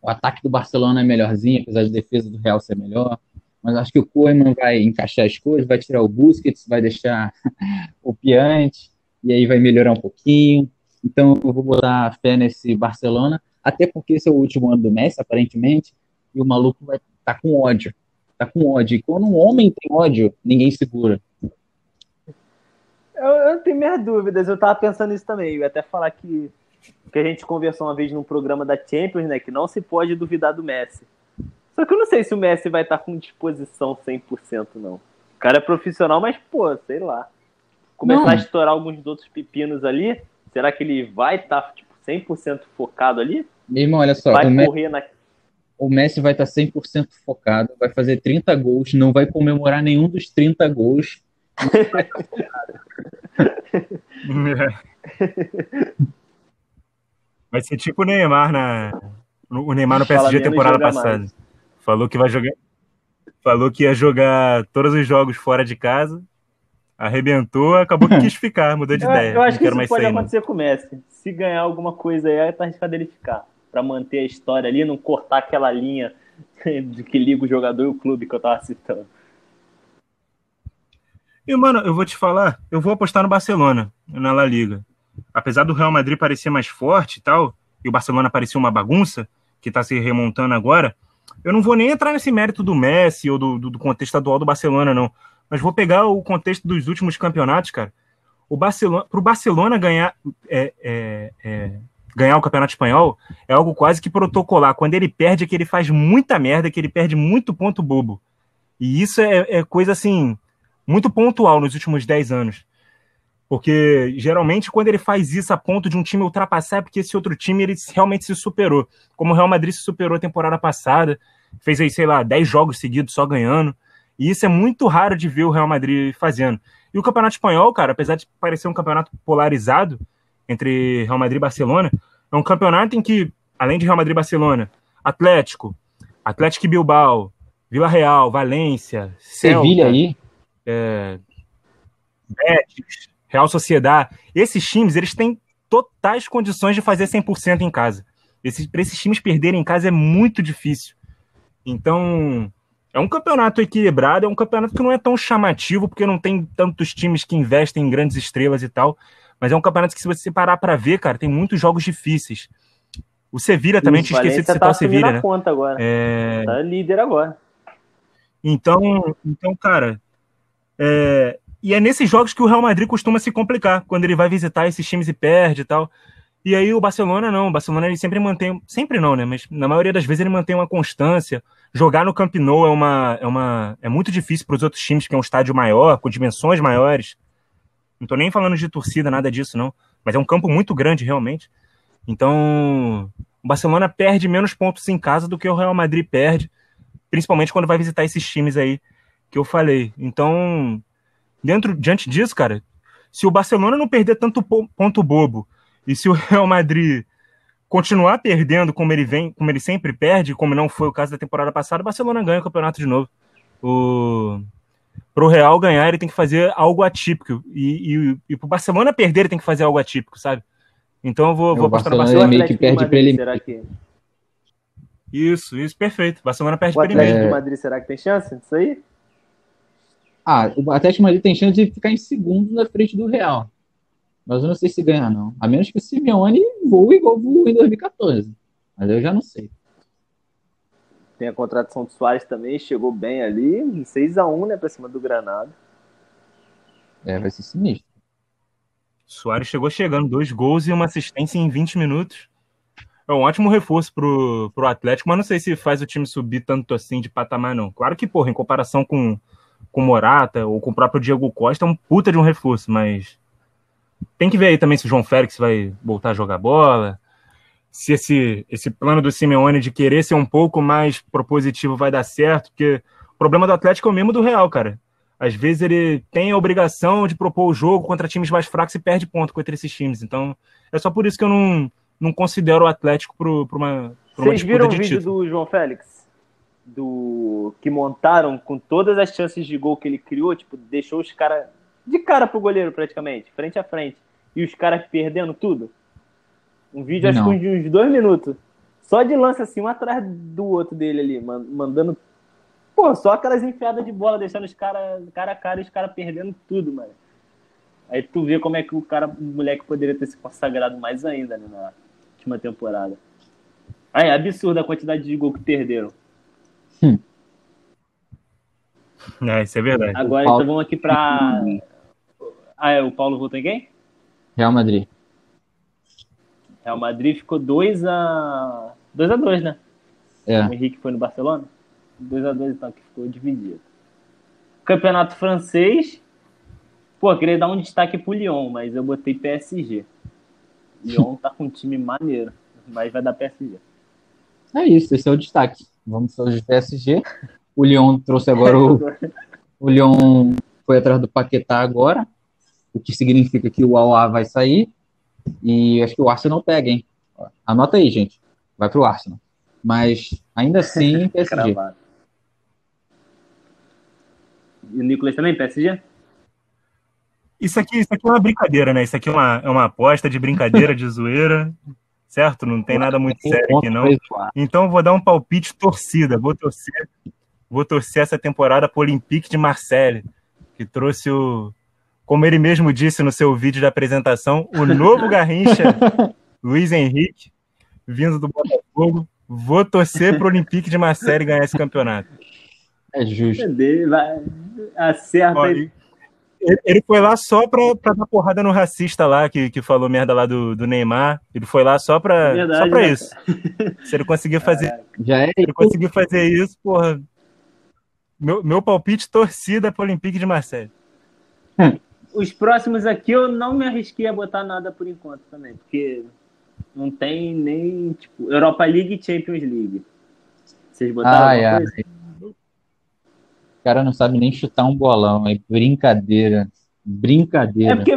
o ataque do Barcelona é melhorzinho, apesar de defesa do Real ser melhor. Mas acho que o Koeman vai encaixar as coisas, vai tirar o Busquets, vai deixar o Piante, e aí vai melhorar um pouquinho. Então eu vou botar fé nesse Barcelona, até porque esse é o último ano do Messi, aparentemente, e o maluco vai estar tá com ódio. Tá com ódio. E quando um homem tem ódio, ninguém segura. Eu, eu tenho minhas dúvidas, eu tava pensando nisso também. Eu ia até falar que, que a gente conversou uma vez num programa da Champions, né? Que não se pode duvidar do Messi. Só que eu não sei se o Messi vai estar com disposição 100%, não. O cara é profissional, mas, pô, sei lá. Começar não. a estourar alguns outros pepinos ali, será que ele vai estar, tipo, 100% focado ali? Meu irmão, olha só. Vai correr na o Messi vai estar 100% focado, vai fazer 30 gols, não vai comemorar nenhum dos 30 gols. vai ser tipo o Neymar na o Neymar no PSG temporada passada. Mais. Falou que vai jogar falou que ia jogar todos os jogos fora de casa. Arrebentou, acabou que quis ficar, mudou de eu, ideia. Eu acho que isso pode acontecer com o Messi. Se ganhar alguma coisa aí, tá arriscado ele ficar para manter a história ali, não cortar aquela linha de que liga o jogador e o clube que eu tava citando. E, mano, eu vou te falar, eu vou apostar no Barcelona, na La Liga. Apesar do Real Madrid parecer mais forte e tal, e o Barcelona parecer uma bagunça, que tá se remontando agora, eu não vou nem entrar nesse mérito do Messi ou do, do, do contexto estadual do Barcelona, não. Mas vou pegar o contexto dos últimos campeonatos, cara. O Barcelona, Barcelona ganhar é, é, é, ganhar o Campeonato Espanhol é algo quase que protocolar. Quando ele perde, é que ele faz muita merda, que ele perde muito ponto bobo. E isso é, é coisa assim, muito pontual nos últimos 10 anos. Porque geralmente quando ele faz isso a ponto de um time ultrapassar é porque esse outro time ele realmente se superou. Como o Real Madrid se superou a temporada passada, fez aí, sei lá, 10 jogos seguidos só ganhando. E isso é muito raro de ver o Real Madrid fazendo. E o Campeonato Espanhol, cara, apesar de parecer um campeonato polarizado, entre Real Madrid e Barcelona. É um campeonato em que, além de Real Madrid e Barcelona, Atlético, Atlético Bilbao, Vila Real, Valência, Sevilha aí, é, Betis, Real Sociedade, esses times eles têm totais condições de fazer 100% em casa. Esses, para esses times perderem em casa é muito difícil. Então, é um campeonato equilibrado, é um campeonato que não é tão chamativo, porque não tem tantos times que investem em grandes estrelas e tal. Mas é um campeonato que, se você parar para ver, cara, tem muitos jogos difíceis. O Sevilla também, Isso, tinha esquecido de citar tá o Sevilla, né? Conta agora. É... Tá líder agora. Então, então cara, é... e é nesses jogos que o Real Madrid costuma se complicar, quando ele vai visitar esses times e perde e tal. E aí o Barcelona não, o Barcelona ele sempre mantém, sempre não, né? Mas na maioria das vezes ele mantém uma constância. Jogar no Camp Nou é uma, é uma, é muito difícil para os outros times que é um estádio maior, com dimensões maiores. Não tô nem falando de torcida, nada disso, não. Mas é um campo muito grande, realmente. Então, o Barcelona perde menos pontos em casa do que o Real Madrid perde, principalmente quando vai visitar esses times aí que eu falei. Então, dentro diante disso, cara, se o Barcelona não perder tanto ponto bobo e se o Real Madrid continuar perdendo como ele vem, como ele sempre perde, como não foi o caso da temporada passada, o Barcelona ganha o campeonato de novo. O para o Real ganhar, ele tem que fazer algo atípico. E, e, e para o Barcelona perder, ele tem que fazer algo atípico, sabe? Então eu vou, vou apostar no Barcelona. meio que perde para ele. Será que... Isso, isso, perfeito. Barcelona perde para ele. O Atlético de Madrid, será que tem chance disso aí? Ah, o Atlético de Madrid tem chance de ficar em segundo na frente do Real. Mas eu não sei se ganhar, não. A menos que o Simeone voe igual voou em 2014. Mas eu já não sei. Tem a contratação do Soares também, chegou bem ali, 6x1, né, pra cima do Granada. É, vai ser sinistro. Soares chegou chegando, dois gols e uma assistência em 20 minutos. É um ótimo reforço pro, pro Atlético, mas não sei se faz o time subir tanto assim de patamar, não. Claro que, porra, em comparação com, com Morata ou com o próprio Diego Costa, é um puta de um reforço, mas tem que ver aí também se o João Félix vai voltar a jogar bola, se esse, esse plano do Simeone de querer ser um pouco mais propositivo vai dar certo, porque o problema do Atlético é o mesmo do Real, cara. Às vezes ele tem a obrigação de propor o jogo contra times mais fracos e perde ponto contra esses times. Então, é só por isso que eu não, não considero o Atlético para uma, pra Vocês viram o vídeo título. do João Félix? Do que montaram com todas as chances de gol que ele criou, tipo, deixou os caras de cara pro goleiro praticamente, frente a frente. E os caras perdendo tudo. Um vídeo acho que de uns dois minutos. Só de lance assim, um atrás do outro dele ali, mandando Pô, só aquelas enfiadas de bola, deixando os caras cara a cara e os caras perdendo tudo, mano. Aí tu vê como é que o cara, o moleque poderia ter se consagrado mais ainda né, na última temporada. Aí, é absurda a quantidade de gol que perderam. Hum. É, isso é verdade. Agora então vamos aqui pra. Ah, é, o Paulo voltou em quem? Real Madrid. Real Madrid ficou 2 a 2 a 2 né? É. O Henrique foi no Barcelona. 2x2 então, que ficou dividido. Campeonato francês. Pô, queria dar um destaque pro Lyon, mas eu botei PSG. Lyon tá com um time maneiro, mas vai dar PSG. É isso, esse é o destaque. Vamos de PSG. O Lyon trouxe agora o. o Lyon foi atrás do Paquetá agora, o que significa que o Aua vai sair. E acho que o Arsenal pega, hein? Anota aí, gente. Vai pro Arsenal. Mas ainda assim, PSG. E o Nicolas também, PSG? Isso aqui, isso aqui é uma brincadeira, né? Isso aqui é uma, é uma aposta de brincadeira, de zoeira, certo? Não tem nada muito sério aqui, não. Então vou dar um palpite torcida. Vou torcer, vou torcer essa temporada para o Olympique de Marseille, que trouxe o, como ele mesmo disse no seu vídeo de apresentação, o novo Garrincha, Luiz Henrique, vindo do Botafogo. Vou torcer para o Olympique de Marseille ganhar esse campeonato. É justo. Vai, acerta aí. Ele foi lá só pra, pra dar porrada no racista lá, que, que falou merda lá do, do Neymar. Ele foi lá só pra, Verdade, só pra né? isso. Se ele conseguir fazer. Já é se ele conseguir fazer isso, porra. Meu, meu palpite torcida pro Olympique de Marseille. Os próximos aqui eu não me arrisquei a botar nada por enquanto também, porque não tem nem, tipo, Europa League e Champions League. Vocês botaram ah, é. O cara não sabe nem chutar um bolão. É brincadeira. Brincadeira. É porque.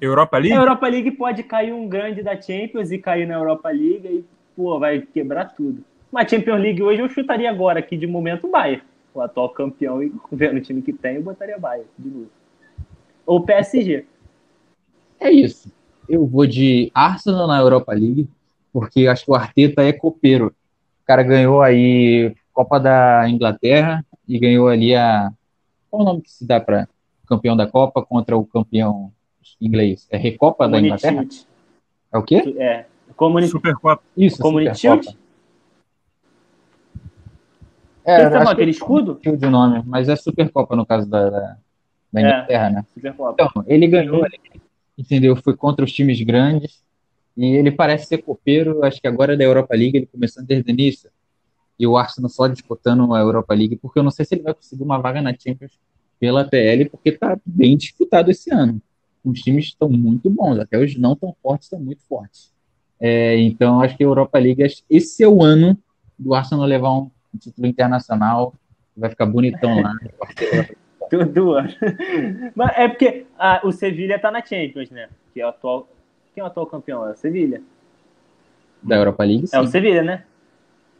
Europa League? A Europa League pode cair um grande da Champions e cair na Europa League e, pô, vai quebrar tudo. Mas Champions League hoje eu chutaria agora, aqui de momento, o Bayern. O atual campeão e vendo o time que tem, eu botaria Bayern de novo. Ou PSG. É isso. Eu vou de Arsenal na Europa League, porque acho que o Arteta é copeiro. O cara ganhou aí Copa da Inglaterra, e ganhou ali a. Qual o nome que se dá para campeão da Copa contra o campeão inglês? É Recopa Community da Inglaterra? Shield. É o quê? É. Community... Supercopa. Isso, Community Shield? É, Você aquele escudo? Shield o nome, mas é Supercopa no caso da, da, da é, Inglaterra, é, né? Então, ele ganhou, entendeu? Foi contra os times grandes e ele parece ser copeiro, acho que agora da Europa League, ele começando desde o início e o Arsenal só disputando a Europa League, porque eu não sei se ele vai conseguir uma vaga na Champions pela PL, porque está bem disputado esse ano. Os times estão muito bons, até os não tão fortes estão muito fortes. É, então, acho que a Europa League, esse é o ano do Arsenal levar um título internacional, vai ficar bonitão lá. Tudo ano. Mas é porque ah, o Sevilha está na Champions, né? Que é o atual. Quem é o atual campeão? É o Sevilha. Da Europa League? Sim. É o Sevilha, né?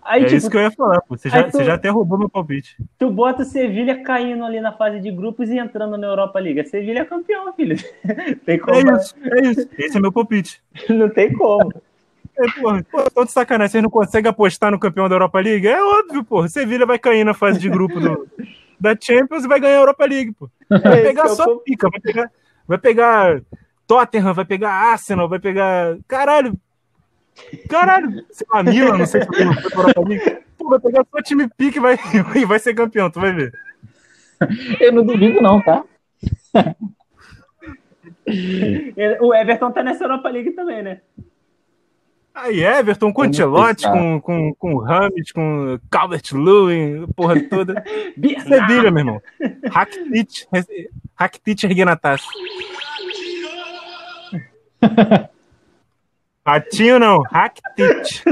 Aí, é tipo, isso que eu ia falar, pô. Você, já, tu, você já até roubou meu palpite. Tu bota o Sevilha caindo ali na fase de grupos e entrando na Europa League. A Sevilha é campeão, filho. tem como. É isso, é isso. Esse é meu palpite. não tem como. É, porra, pô, tô de sacanagem. Vocês não conseguem apostar no campeão da Europa League? É óbvio, pô. Sevilha vai cair na fase de grupo do, da Champions e vai ganhar a Europa League, pô. Vai é pegar só tô... pica, vai pegar, vai pegar Tottenham, vai pegar Arsenal, vai pegar. Caralho, Caralho, sei lá, Milan, não sei se foi pra mim. Pô, vai pegar só time pique e vai, vai ser campeão, tu vai ver. Eu não duvido, não, tá? o Everton tá nessa Europa League também, né? Aí, Everton com Ancelotti, com, com, com Rames, com Calvert-Lewin, porra toda. Sevilha, meu irmão. Rakitic, Rakitic erguendo a taça. Ratinho não, Rakitic.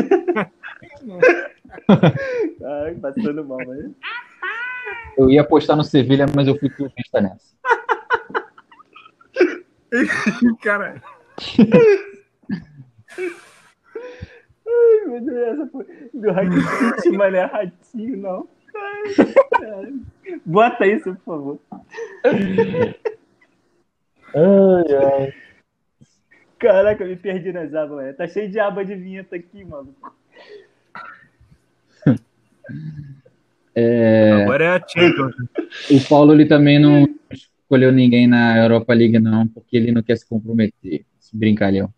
Ai, passando mal, mas... Eu ia apostar no Sevilha, mas eu fui clubista nessa. Caralho. Ai, meu Deus, essa foi do Rakitic, mas não é ratinho, não. Ai, Bota isso, por favor. Ai, ai. Caraca, eu me perdi nas abas, mano. Tá cheio de aba de vinheta aqui, mano. É, Agora é a Champions. o Paulo ele também não escolheu ninguém na Europa League, não, porque ele não quer se comprometer. Esse brincalhão.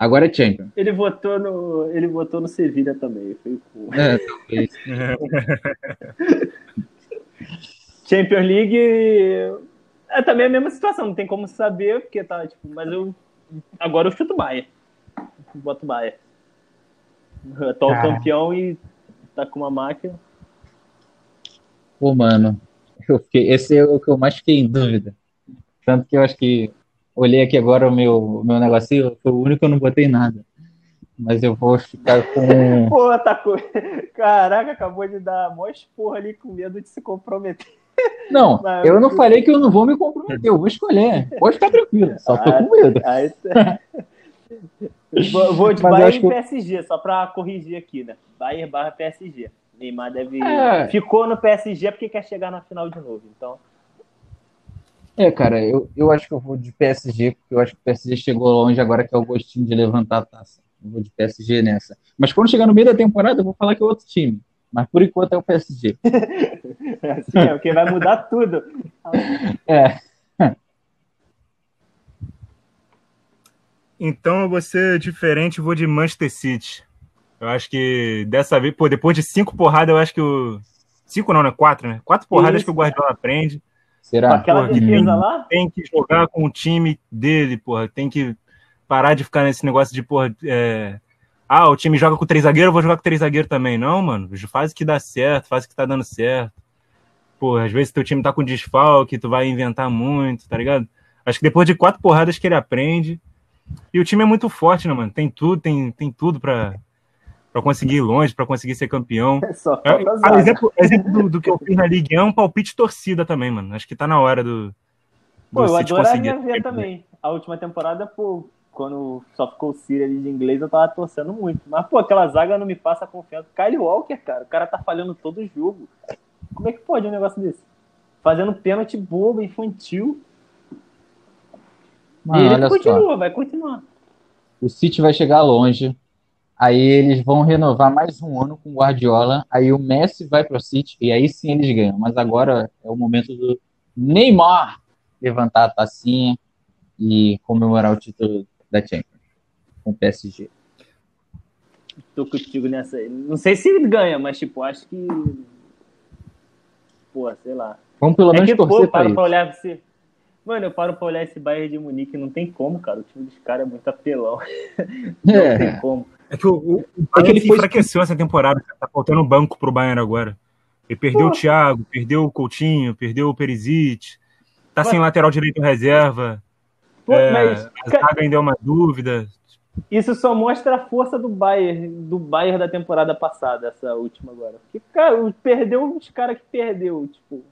Agora é Champions. Ele votou no, ele votou no Sevilha também. Foi o É, talvez. Champions League é também a mesma situação, não tem como saber, porque tá, tipo, mas eu agora eu chuto o Bayern. Boto o Bayern. Atual campeão e tá com uma máquina. Pô, mano, eu fiquei, esse é o que eu mais fiquei em dúvida. Tanto que eu acho que olhei aqui agora o meu, meu negocinho, foi o único que eu não botei nada. Mas eu vou ficar com. Pô, tá com... Caraca, acabou de dar mó esporra ali com medo de se comprometer. Não, Mas- eu não falei que eu não vou me comprometer, eu vou escolher. Pode ficar tranquilo, só tô com medo. Aí, tá- vou, vou de Mas Bayern acho e PSG, só pra corrigir aqui, né? Bayern barra PSG. Neymar deve. É. Ficou no PSG porque quer chegar na final de novo. Então, É, cara, eu, eu acho que eu vou de PSG, porque eu acho que o PSG chegou longe agora que é o gostinho de levantar a taça. Eu vou de PSG nessa. Mas quando chegar no meio da temporada, eu vou falar que é outro time. Mas por enquanto é o PSG. assim, é, porque vai mudar tudo. É, Então eu vou ser diferente, vou de Manchester City. Eu acho que dessa vez, pô, depois de cinco porradas, eu acho que o. Cinco não, né? Quatro, né? Quatro porradas Isso. que o Guardiola aprende. Será? aquela porra, defesa que- lá, Tem que jogar com o time dele, porra. Tem que parar de ficar nesse negócio de, porra, é, ah, o time joga com três zagueiros, eu vou jogar com três zagueiros também. Não, mano. Faz o que dá certo, faz o que tá dando certo. Pô, às vezes teu time tá com desfalque, tu vai inventar muito, tá ligado? Acho que depois de quatro porradas que ele aprende. E o time é muito forte, né, mano? Tem tudo, tem, tem tudo pra, pra conseguir ir longe, pra conseguir ser campeão. só É, ah, exemplo exemplo do, do que eu fiz na Ligue 1 é um palpite torcida também, mano. Acho que tá na hora do, do Pô, eu City adoraria conseguir. ver também. A última temporada, pô, quando só ficou o Siri ali de inglês, eu tava torcendo muito. Mas, pô, aquela zaga não me passa confiança. Kyle Walker, cara, o cara tá falhando todo o jogo. Como é que pode um negócio desse? Fazendo pênalti bobo, infantil. Mano, e ele olha só. continua, vai continuar. O City vai chegar longe. Aí eles vão renovar mais um ano com o Guardiola. Aí o Messi vai pro City. E aí sim eles ganham. Mas agora é o momento do Neymar levantar a tacinha e comemorar o título da Champions com o PSG. Tô contigo nessa aí. Não sei se ele ganha, mas, tipo, acho que. Pô, sei lá. Vamos pelo É menos que, pô, torcer eu pra paro isso. pra olhar esse. Mano, eu paro pra olhar esse Bayern de Munique, não tem como, cara. O time dos caras é muito apelão. Não É. tem como. É que o, o, o É que ele foi- enfraqueceu essa temporada. Tá faltando banco pro Bayern agora. Ele perdeu o Thiago, perdeu o Coutinho, perdeu o Perisic. Tá Mas- sem lateral direito reserva. Pô, É, mas a zaga ainda é uma dúvida. isso só mostra a força do Bayern, do Bayern da temporada passada, essa última agora. Porque, cara, perdeu os caras que perdeu, tipo,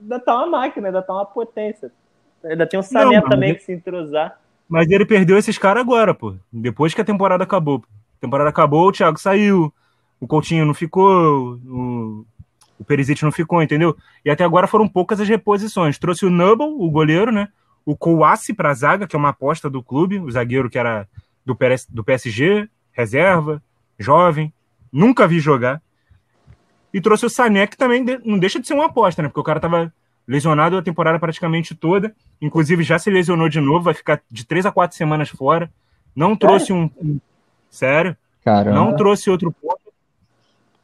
ainda tá uma máquina, ainda tá uma potência. Ainda tem o Sané também mas- que se entrosar. Mas ele perdeu esses caras agora, pô. Depois que a temporada acabou. pô. A temporada acabou, o Thiago saiu. O Coutinho não ficou. O, o Perisic não ficou, entendeu? E até agora foram poucas as reposições. Trouxe o Nubble, o goleiro, né? O Kouassi pra zaga, que é uma aposta do clube. O zagueiro que era do, PS do PSG, reserva, jovem. Nunca vi jogar. E trouxe o Sané, que também não deixa de ser uma aposta, né? Porque o cara tava lesionado a temporada praticamente toda. Inclusive já se lesionou de novo, vai ficar de três a quatro semanas fora. Não trouxe um. um- Sério? Caramba. Não trouxe outro ponto.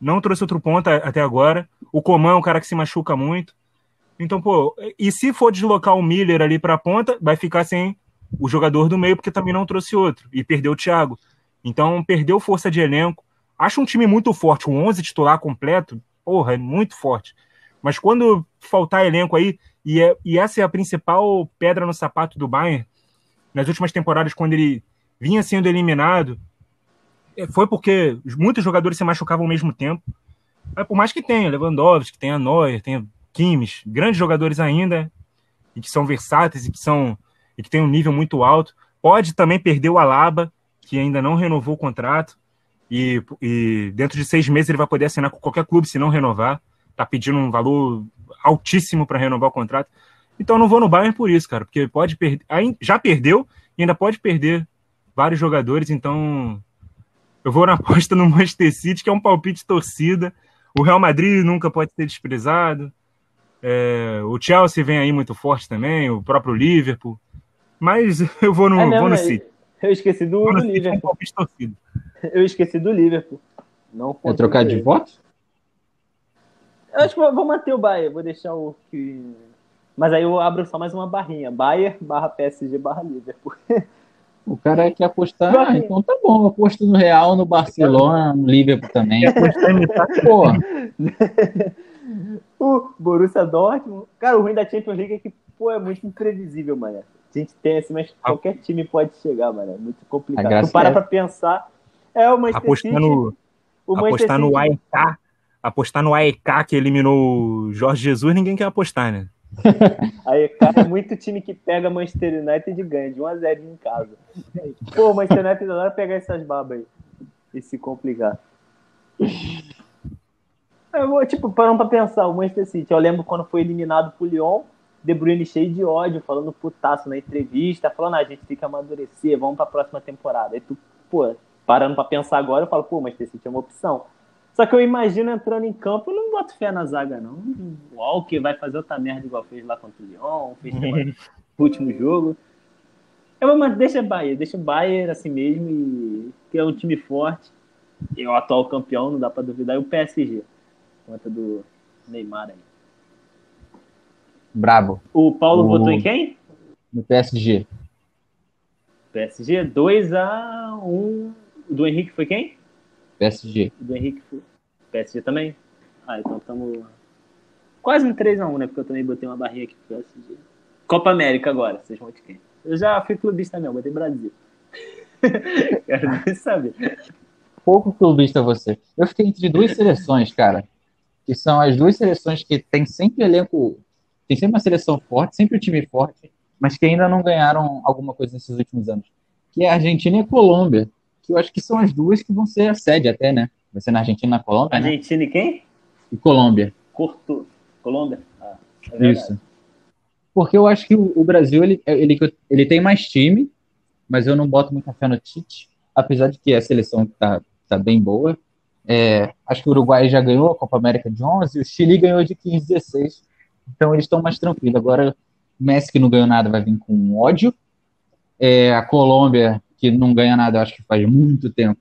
Não trouxe outro ponto a- até agora. O Coman é um cara que se machuca muito. Então, pô, e se for deslocar o Miller ali pra ponta, vai ficar sem o jogador do meio, porque também não trouxe outro. E perdeu o Thiago. Então, perdeu força de elenco. Acho um time muito forte, o 11 titular completo, porra, é muito forte. Mas quando faltar elenco aí, e, é, e essa é a principal pedra no sapato do Bayern, nas últimas temporadas, quando ele vinha sendo eliminado, foi porque muitos jogadores se machucavam ao mesmo tempo. Mas por mais que tenha Lewandowski, tenha Neuer, tenha Kimmich, grandes jogadores ainda, e que são versáteis e que são e que tem um nível muito alto, pode também perder o Alaba, que ainda não renovou o contrato, e, e dentro de seis meses ele vai poder assinar com qualquer clube se não renovar. Tá pedindo um valor altíssimo para renovar o contrato. Então não vou no Bayern por isso, cara, porque pode perder, já perdeu e ainda pode perder vários jogadores, então eu vou na aposta no Manchester City, que é um palpite torcida. O Real Madrid nunca pode ser desprezado. É, o Chelsea vem aí muito forte também, o próprio Liverpool. Mas eu vou no, é mesmo, vou no né? City. Eu esqueci do, do Liverpool. Eu esqueci do Liverpool. Não Vai trocar de voto? Eu acho que vou manter o Bayern, vou deixar o que. Mas aí eu abro só mais uma barrinha. Bayern barra PSG barra Liverpool. O cara quer apostar, ah, então tá bom, aposto no Real, no Barcelona, no Liverpool também. Pô. o Borussia Dortmund. Cara, o ruim da Champions League é que, pô, é muito imprevisível, mano. A gente tem assim, mas qualquer time pode chegar, mano. É muito complicado. Tu para é... pra pensar. É o Manchester apostar City. No, o apostar no AEK. Apostar no AEK que eliminou o Jorge Jesus, ninguém quer apostar, né? Aí, cara, é muito time que pega Manchester United e ganha de 1x0 em casa. Pô, Manchester United adora pegar essas babas aí e se complicar. Eu vou, tipo, parando pra pensar, o Manchester City, eu lembro quando foi eliminado pro Lyon, De Bruyne cheio de ódio, falando putaço na entrevista, falando, ah, a gente tem que amadurecer, vamos pra próxima temporada. Aí tu, pô, parando pra pensar agora, eu falo, pô, Manchester City é uma opção. Só que eu imagino entrando em campo, eu não boto fé na zaga, não. O Walker vai fazer outra merda igual fez lá contra o Lyon, fez no último jogo. Eu, mas deixa Bayern, deixa Bayern assim mesmo, e, que é um time forte. É o atual campeão, não dá pra duvidar. E o PSG, conta do Neymar aí. Brabo. O Paulo o... votou em quem? No PSG. PSG, 2x1. Do Henrique foi quem? PSG. Do Henrique. PSG também? Ah, então estamos quase um 3x1, né? Porque eu também botei uma barrinha aqui pro PSG. Copa América agora, vocês vão de quem? Eu já fui clubista mesmo, botei Brasil. Quero nem saber. Pouco clubista você. Eu fiquei entre duas seleções, cara. Que são as duas seleções que tem sempre elenco. Tem sempre uma seleção forte, sempre um time forte, mas que ainda não ganharam alguma coisa nesses últimos anos. Que é a Argentina e a Colômbia que eu acho que são as duas que vão ser a sede até, né? Vai ser na Argentina e na Colômbia. Né? Argentina né? e quem? E Colômbia. Cortou. Colômbia? Ah, é Isso. Porque eu acho que o, Brasil ele, ele, ele tem mais time, mas eu não boto muita fé no Tite, apesar de que a seleção tá, tá bem boa. É, acho que o Uruguai já ganhou a Copa América de 11, o Chile ganhou de 15, 16. Então eles estão mais tranquilos. Agora o Messi que não ganhou nada vai vir com ódio. É, a Colômbia que não ganha nada, acho que faz muito tempo.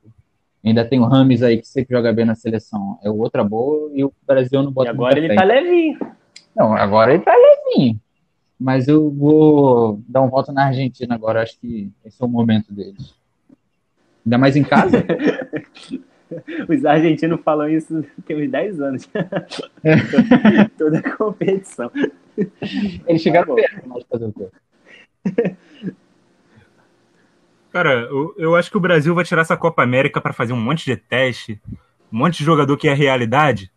Ainda tem o Rames aí, que sempre joga bem na seleção. É outra boa, e o Brasil não bota E agora ele frente. tá levinho. Não, agora ele tá levinho. Mas eu vou dar um voto na Argentina agora, acho que esse é o momento deles. Ainda mais em casa. Os argentinos falam isso tem uns 10 anos. Toda competição. Eles chegaram tá perto, mas fazer o quê? Cara, eu, eu acho que o Brasil vai tirar essa Copa América para fazer um monte de teste, um monte de jogador que é realidade.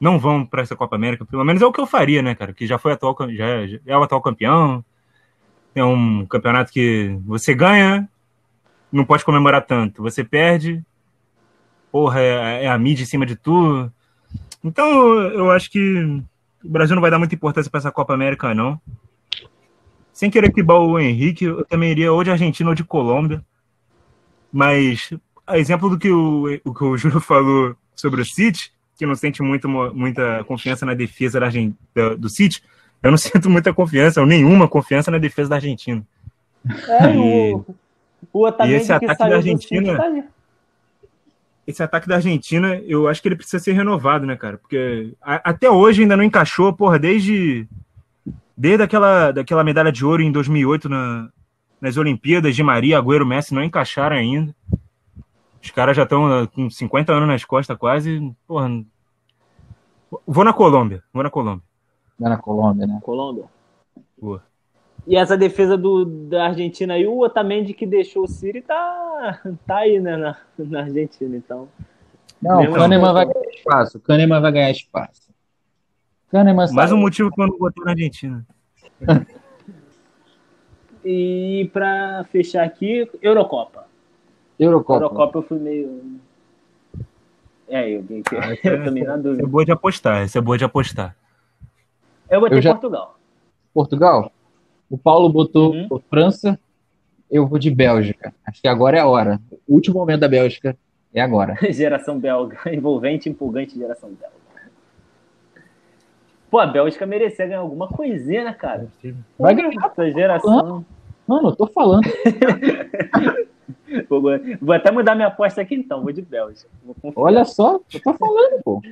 Não vão para essa Copa América, pelo menos é o que eu faria, né, cara? Que já foi atual, já, já é o atual campeão. É um campeonato que você ganha, não pode comemorar tanto. Você perde, porra, é, é a mídia em cima de tudo. Então, eu acho que o Brasil não vai dar muita importância para essa Copa América, não sem querer que o Henrique, eu também iria ou de Argentina ou de Colômbia. Mas, a exemplo do que o, o, que o Júlio falou sobre o City, que não sente muito, muita confiança na defesa da, do City, eu não sinto muita confiança, ou nenhuma confiança na defesa da Argentina. É, e, o, o e esse ataque da Argentina. Tá esse ataque da Argentina, eu acho que ele precisa ser renovado, né, cara? Porque a, até hoje ainda não encaixou, porra, desde Desde aquela, daquela medalha de ouro em 2008 na, nas Olimpíadas, de Maria, Agüero, Messi não encaixaram ainda. Os caras já estão com 50 anos nas costas quase. Porra. Vou na Colômbia. Vou na Colômbia. Vai na Colômbia, né? Colômbia. Boa. E essa defesa do, da Argentina aí, o Otamendi que deixou o Siri tá, tá aí, né, na, na Argentina, então. Não, o Kahneman assim, vai ganhar espaço. O Kahneman vai ganhar espaço. Kahneman Mais sabe. um motivo que eu não botei na Argentina. E pra fechar aqui, Eurocopa. Eurocopa. Eurocopa eu fui meio. É, eu, eu, Ah, eu também na Essa é dúvida. boa de apostar. Essa é boa de apostar. Eu botei Eu já- Portugal. Portugal. O Paulo botou Uhum. França. Eu vou de Bélgica. Acho que agora é a hora. O último momento da Bélgica é agora. Geração belga. Envolvente, empolgante geração belga. Pô, a Bélgica merecia ganhar alguma coisinha, né, cara? Vai ganhar. Essa geração. Mano, eu tô falando. Vou, vou até mudar minha aposta aqui então, vou de Bélgica. Vou. Olha só, eu tô falando, pô.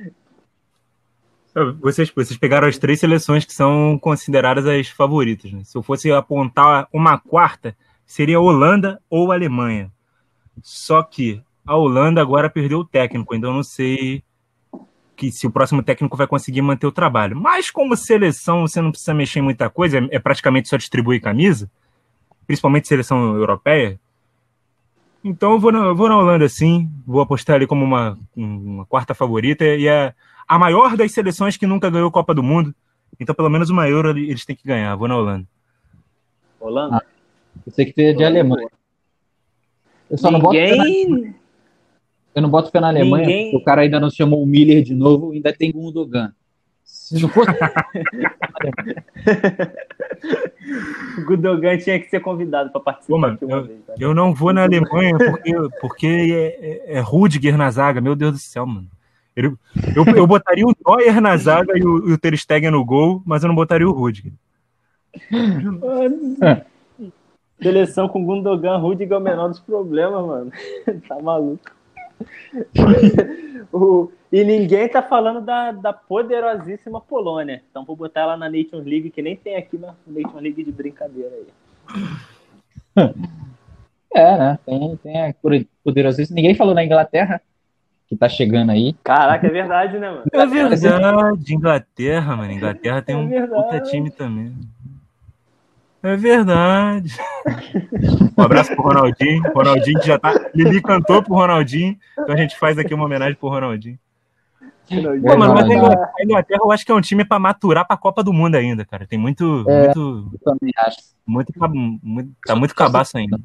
Vocês, vocês pegaram as três seleções que são consideradas as favoritas. Né? Se eu fosse apontar uma quarta, seria a Holanda ou a Alemanha. Só que a Holanda agora perdeu o técnico, então eu não sei que se o próximo técnico vai conseguir manter o trabalho. Mas como seleção, você não precisa mexer em muita coisa, é- é praticamente só distribuir camisa, principalmente seleção europeia. Então eu vou na, eu vou na Holanda sim, vou apostar ali como uma, uma quarta favorita e é a maior das seleções que nunca ganhou Copa do Mundo. Então pelo menos uma Euro eles têm que ganhar. Vou na Holanda. Holanda? Eu sei que tem de Alemanha. Eu só não boto Ninguém. Eu não boto fé na Alemanha, Ninguém- porque o cara ainda não chamou o Miller de novo, ainda tem Gundogan. Se não fosse O Gudogan tinha que ser convidado para participar Pô, mano, aqui uma vez. Eu não vou na Alemanha porque, porque é, é, é Rudiger na zaga. Meu Deus do céu, mano. Ele- eu, eu botaria o Neuer na zaga e o, e o Ter Stegen no gol, mas eu não botaria o Rudiger. Seleção com Gundogan, Rudiger é o menor dos problemas, mano. tá maluco. O- E ninguém tá falando da, da poderosíssima Polônia. Então vou botar ela na Nations League, que nem tem aqui na Nations League de brincadeira aí. É, né? Tem, tem a poderosíssima. Ninguém falou na Inglaterra, que tá chegando aí. Caraca, é verdade, né, mano? É verdade, Inglaterra, mano. Inglaterra tem É um puta time também. É verdade. Um abraço pro Ronaldinho. Ronaldinho que já tá. Lili cantou pro Ronaldinho. Então a gente faz aqui uma homenagem pro Ronaldinho. Pô, mano, mas a Inglaterra, a Inglaterra eu acho que é um time pra maturar pra Copa do Mundo ainda, cara. Tem muito. É. muito, Eu também acho. muito, muito- tá muito cabaço ainda.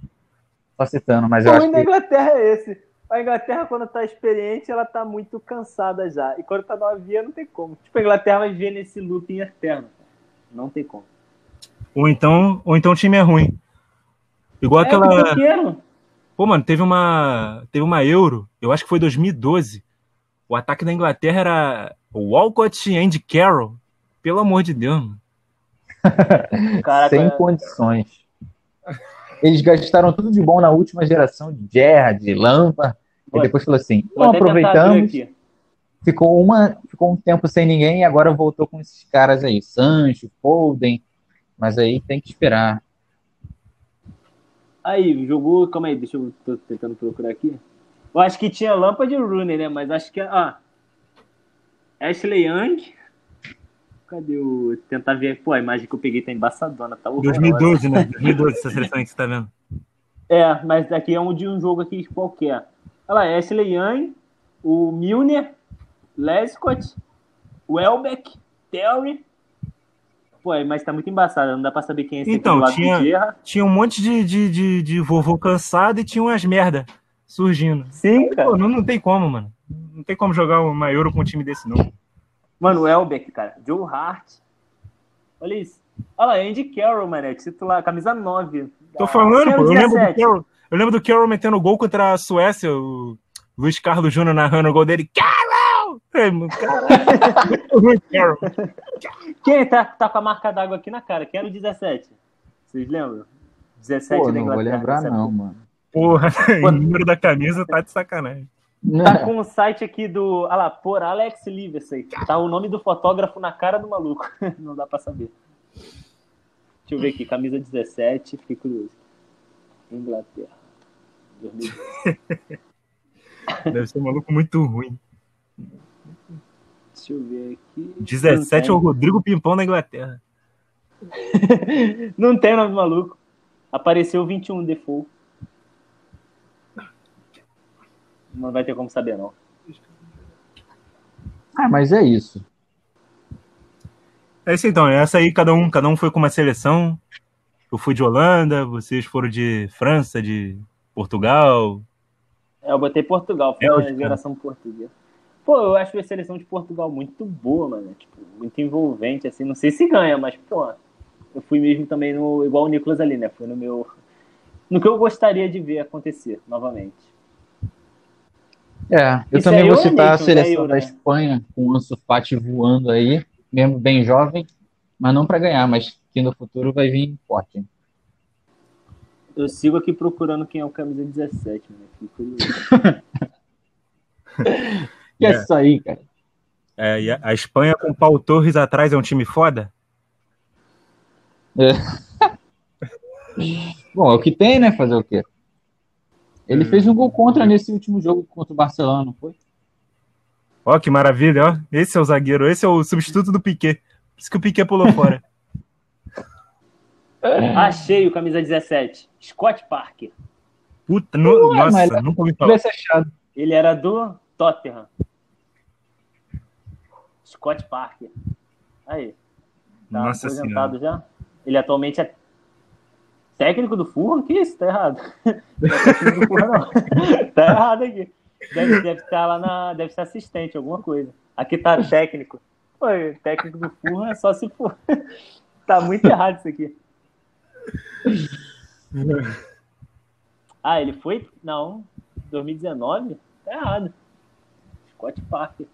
Só citando, mas O eu acho ruim da que. Inglaterra é esse. A Inglaterra, quando tá experiente, ela tá muito cansada já. E quando tá novinha, não tem como. Tipo, a Inglaterra vai viver nesse looping eterno. Não tem como. Ou então, ou então o time é ruim. Igual É aquela. Pô, mano, teve uma, teve uma Euro, eu acho que foi 2012. O ataque da Inglaterra era Walcott e Andy Carroll. Pelo amor de Deus, mano. Caraca, sem condições. Eles gastaram tudo de bom na última geração de Gerrard, de Lampard. E depois falou assim: não aproveitamos, ficou, uma, ficou um tempo sem ninguém e agora voltou com esses caras aí, Sancho, Foden. Mas aí tem que esperar. Aí, jogou. Calma aí, deixa eu. tô tentando procurar aqui. Eu acho que tinha Lampard e Rooney, né? Mas acho que. Ah. Ashley Young. Cadê o. Tentar ver. Pô, a imagem que eu peguei tá embaçadona, tá horrorosa. 2012, né? 2012, essa seleção aí que você tá vendo. É, mas aqui é um de um jogo aqui qualquer. Olha lá, Ashley Young, o Milner, Lescott, o Elbeck, Terry. Pô, mas tá muito embaçado, não dá pra saber quem é esse Então, tinha-. Tinha um monte de, de, de, de vovô cansado e tinha umas merda surgindo. Sim, cara. Pô, não, não tem como, mano. Não tem como jogar uma Euro com um time desse, não. Mano, o Elbeck, cara. Joe Hart. Olha isso. Olha lá, Andy Carroll, mano. É titular, camisa 9. Tô falando, Carroll pô. Eu lembro, do 17. Carroll, eu lembro do Carroll metendo gol contra a Suécia, o Luiz Carlos Júnior narrando o gol dele. Carroll! Mano, Caralho! Quem tá, tá com a marca d'água aqui na cara? Quem era o 17? Vocês lembram? 17 Pô, da não vou Inglaterra. lembrar, não, mano. Porra, o número da camisa tá de sacanagem. Tá com o site aqui do. Olha lá, por Alex Livesey. Tá o nome do fotógrafo na cara do maluco. Não dá pra saber. Deixa eu ver aqui, camisa 17, fiquei curioso. Inglaterra. 2012. Deve ser um maluco muito ruim. Deixa eu ver aqui. 17 é o Rodrigo Pimpão da Inglaterra. Não tem nome maluco. Apareceu 21 default. Não vai ter como saber, não. Ah, mas é isso. É isso então, essa aí cada um, cada um foi com uma seleção. Eu fui de Holanda, vocês foram de França, de Portugal. É, eu botei Portugal, foi a geração portuguesa. Pô, eu acho a seleção de Portugal muito boa, mano. Tipo, muito envolvente, assim. Não sei se ganha, mas, pô, eu fui mesmo também no. Igual o Nicolas ali, né? Foi no meu. No que eu gostaria de ver acontecer novamente. É, eu Isso também vou citar a seleção da né? Espanha, com o Ansu Fati voando aí, mesmo bem jovem, mas não para ganhar, mas que no futuro vai vir forte. Eu sigo aqui procurando quem é o camisa 17, né? Fico curioso. Que é. é isso aí, cara? É, e a Espanha com o Paulo Torres atrás é um time foda? É. Bom, é o que tem, né? Fazer o quê? Ele hum. fez um gol contra nesse último jogo contra o Barcelona, não foi? Ó, que maravilha, ó. Esse é o zagueiro, esse é o substituto do Piquet. Por isso que o Piquet pulou fora. Achei o camisa 17. Scott Parker. Puta, no, Ué, nossa, nunca ouvi falar. Ele era do Tottenham. Scott Parker. Aí. Tá nossa aposentado senhora. já? Ele atualmente é técnico do Fulham? Que isso? Tá errado. Não é técnico do Fulham, não. tá errado aqui. Deve, deve estar lá na. Deve ser assistente, alguma coisa. Aqui tá técnico. Pô, técnico do Fulham é só se for. tá muito errado isso aqui. Ah, ele foi? Não. 2019? Tá errado. Scott Parker.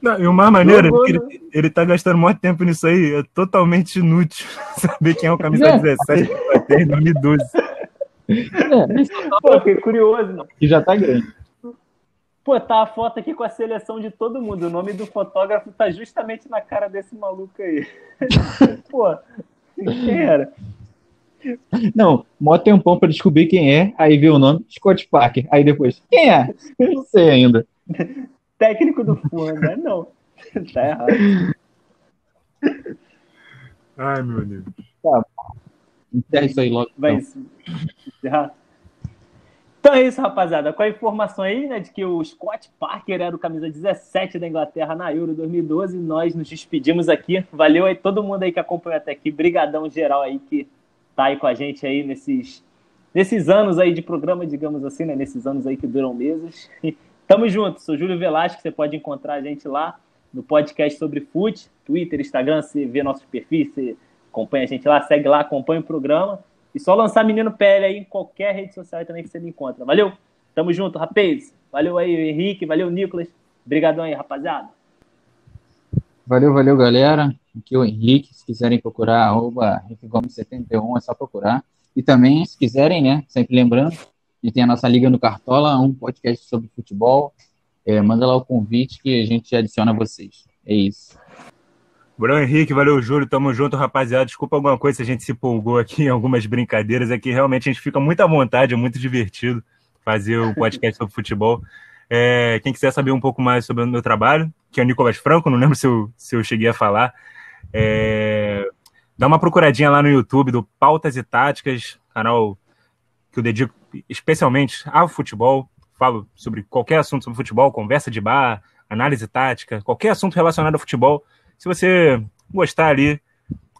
Não, e o mais maneiro é que ele, ele tá gastando muito tempo nisso aí. É totalmente inútil saber quem é o camisa é. 17 em 2012. É, Pô, fiquei curioso. Mano. E já tá grande. Pô, tá a foto aqui com a seleção de todo mundo. O nome do fotógrafo tá justamente na cara desse maluco aí. Pô, quem era? Não, mó tempão pra descobrir quem é, aí vê o nome, Scott Parker. Aí depois, quem é? Eu não sei ainda. Técnico do Fulham, né? Não. Tá errado. Ai, meu Deus. Tá. Encerra isso aí logo. Vai então. encerrar. Então é isso, rapaziada. Com a informação aí, né, de que o Scott Parker era o camisa 17 da Inglaterra na Euro 2012, nós nos despedimos aqui. Valeu aí todo mundo aí que acompanhou até aqui. Brigadão geral aí que tá aí com a gente aí nesses, nesses anos aí de programa, digamos assim, né, nesses anos aí que duram meses. Tamo junto, sou Júlio Velasco, você pode encontrar a gente lá no podcast sobre fute, Twitter, Instagram, você vê nossos perfis, você acompanha a gente lá, segue lá, acompanha o programa. E só lançar Menino PL aí em qualquer rede social também que você me encontra. Valeu? Tamo junto, rapaz. Valeu aí, Henrique. Valeu, Nicolas. Obrigadão aí, rapaziada. Valeu, valeu, galera. Aqui é o Henrique. Se quiserem procurar, arroba Henrique Gomes 71, é só procurar. E também, se quiserem, né, sempre lembrando, a gente tem a nossa Liga no Cartola, um podcast sobre futebol. É, manda lá o convite que a gente adiciona vocês. É isso. Bruno Henrique, valeu, Júlio. Tamo junto, rapaziada. Desculpa alguma coisa se a gente se empolgou aqui em algumas brincadeiras. Aqui realmente a gente fica muito à vontade, é muito divertido fazer o podcast sobre futebol. É, quem quiser saber um pouco mais sobre o meu trabalho, que é o Nicolas Franco, não lembro se eu, se eu cheguei a falar, é, dá uma procuradinha lá no YouTube do Pautas e Táticas, canal que eu dedico especialmente ao futebol. Falo sobre qualquer assunto sobre futebol, conversa de bar, análise tática, qualquer assunto relacionado ao futebol. Se você gostar ali,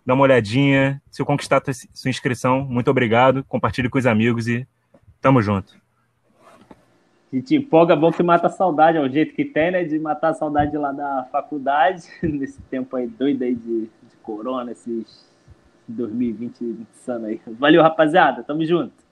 dá uma olhadinha. Se eu conquistar sua inscrição, muito obrigado. Compartilhe com os amigos e tamo junto. E te empolga, bom que mata a saudade, é o jeito que tem, né? De matar a saudade lá da faculdade, nesse tempo aí doido aí de, de corona, esses 2020 insano aí. Valeu, rapaziada. Tamo junto.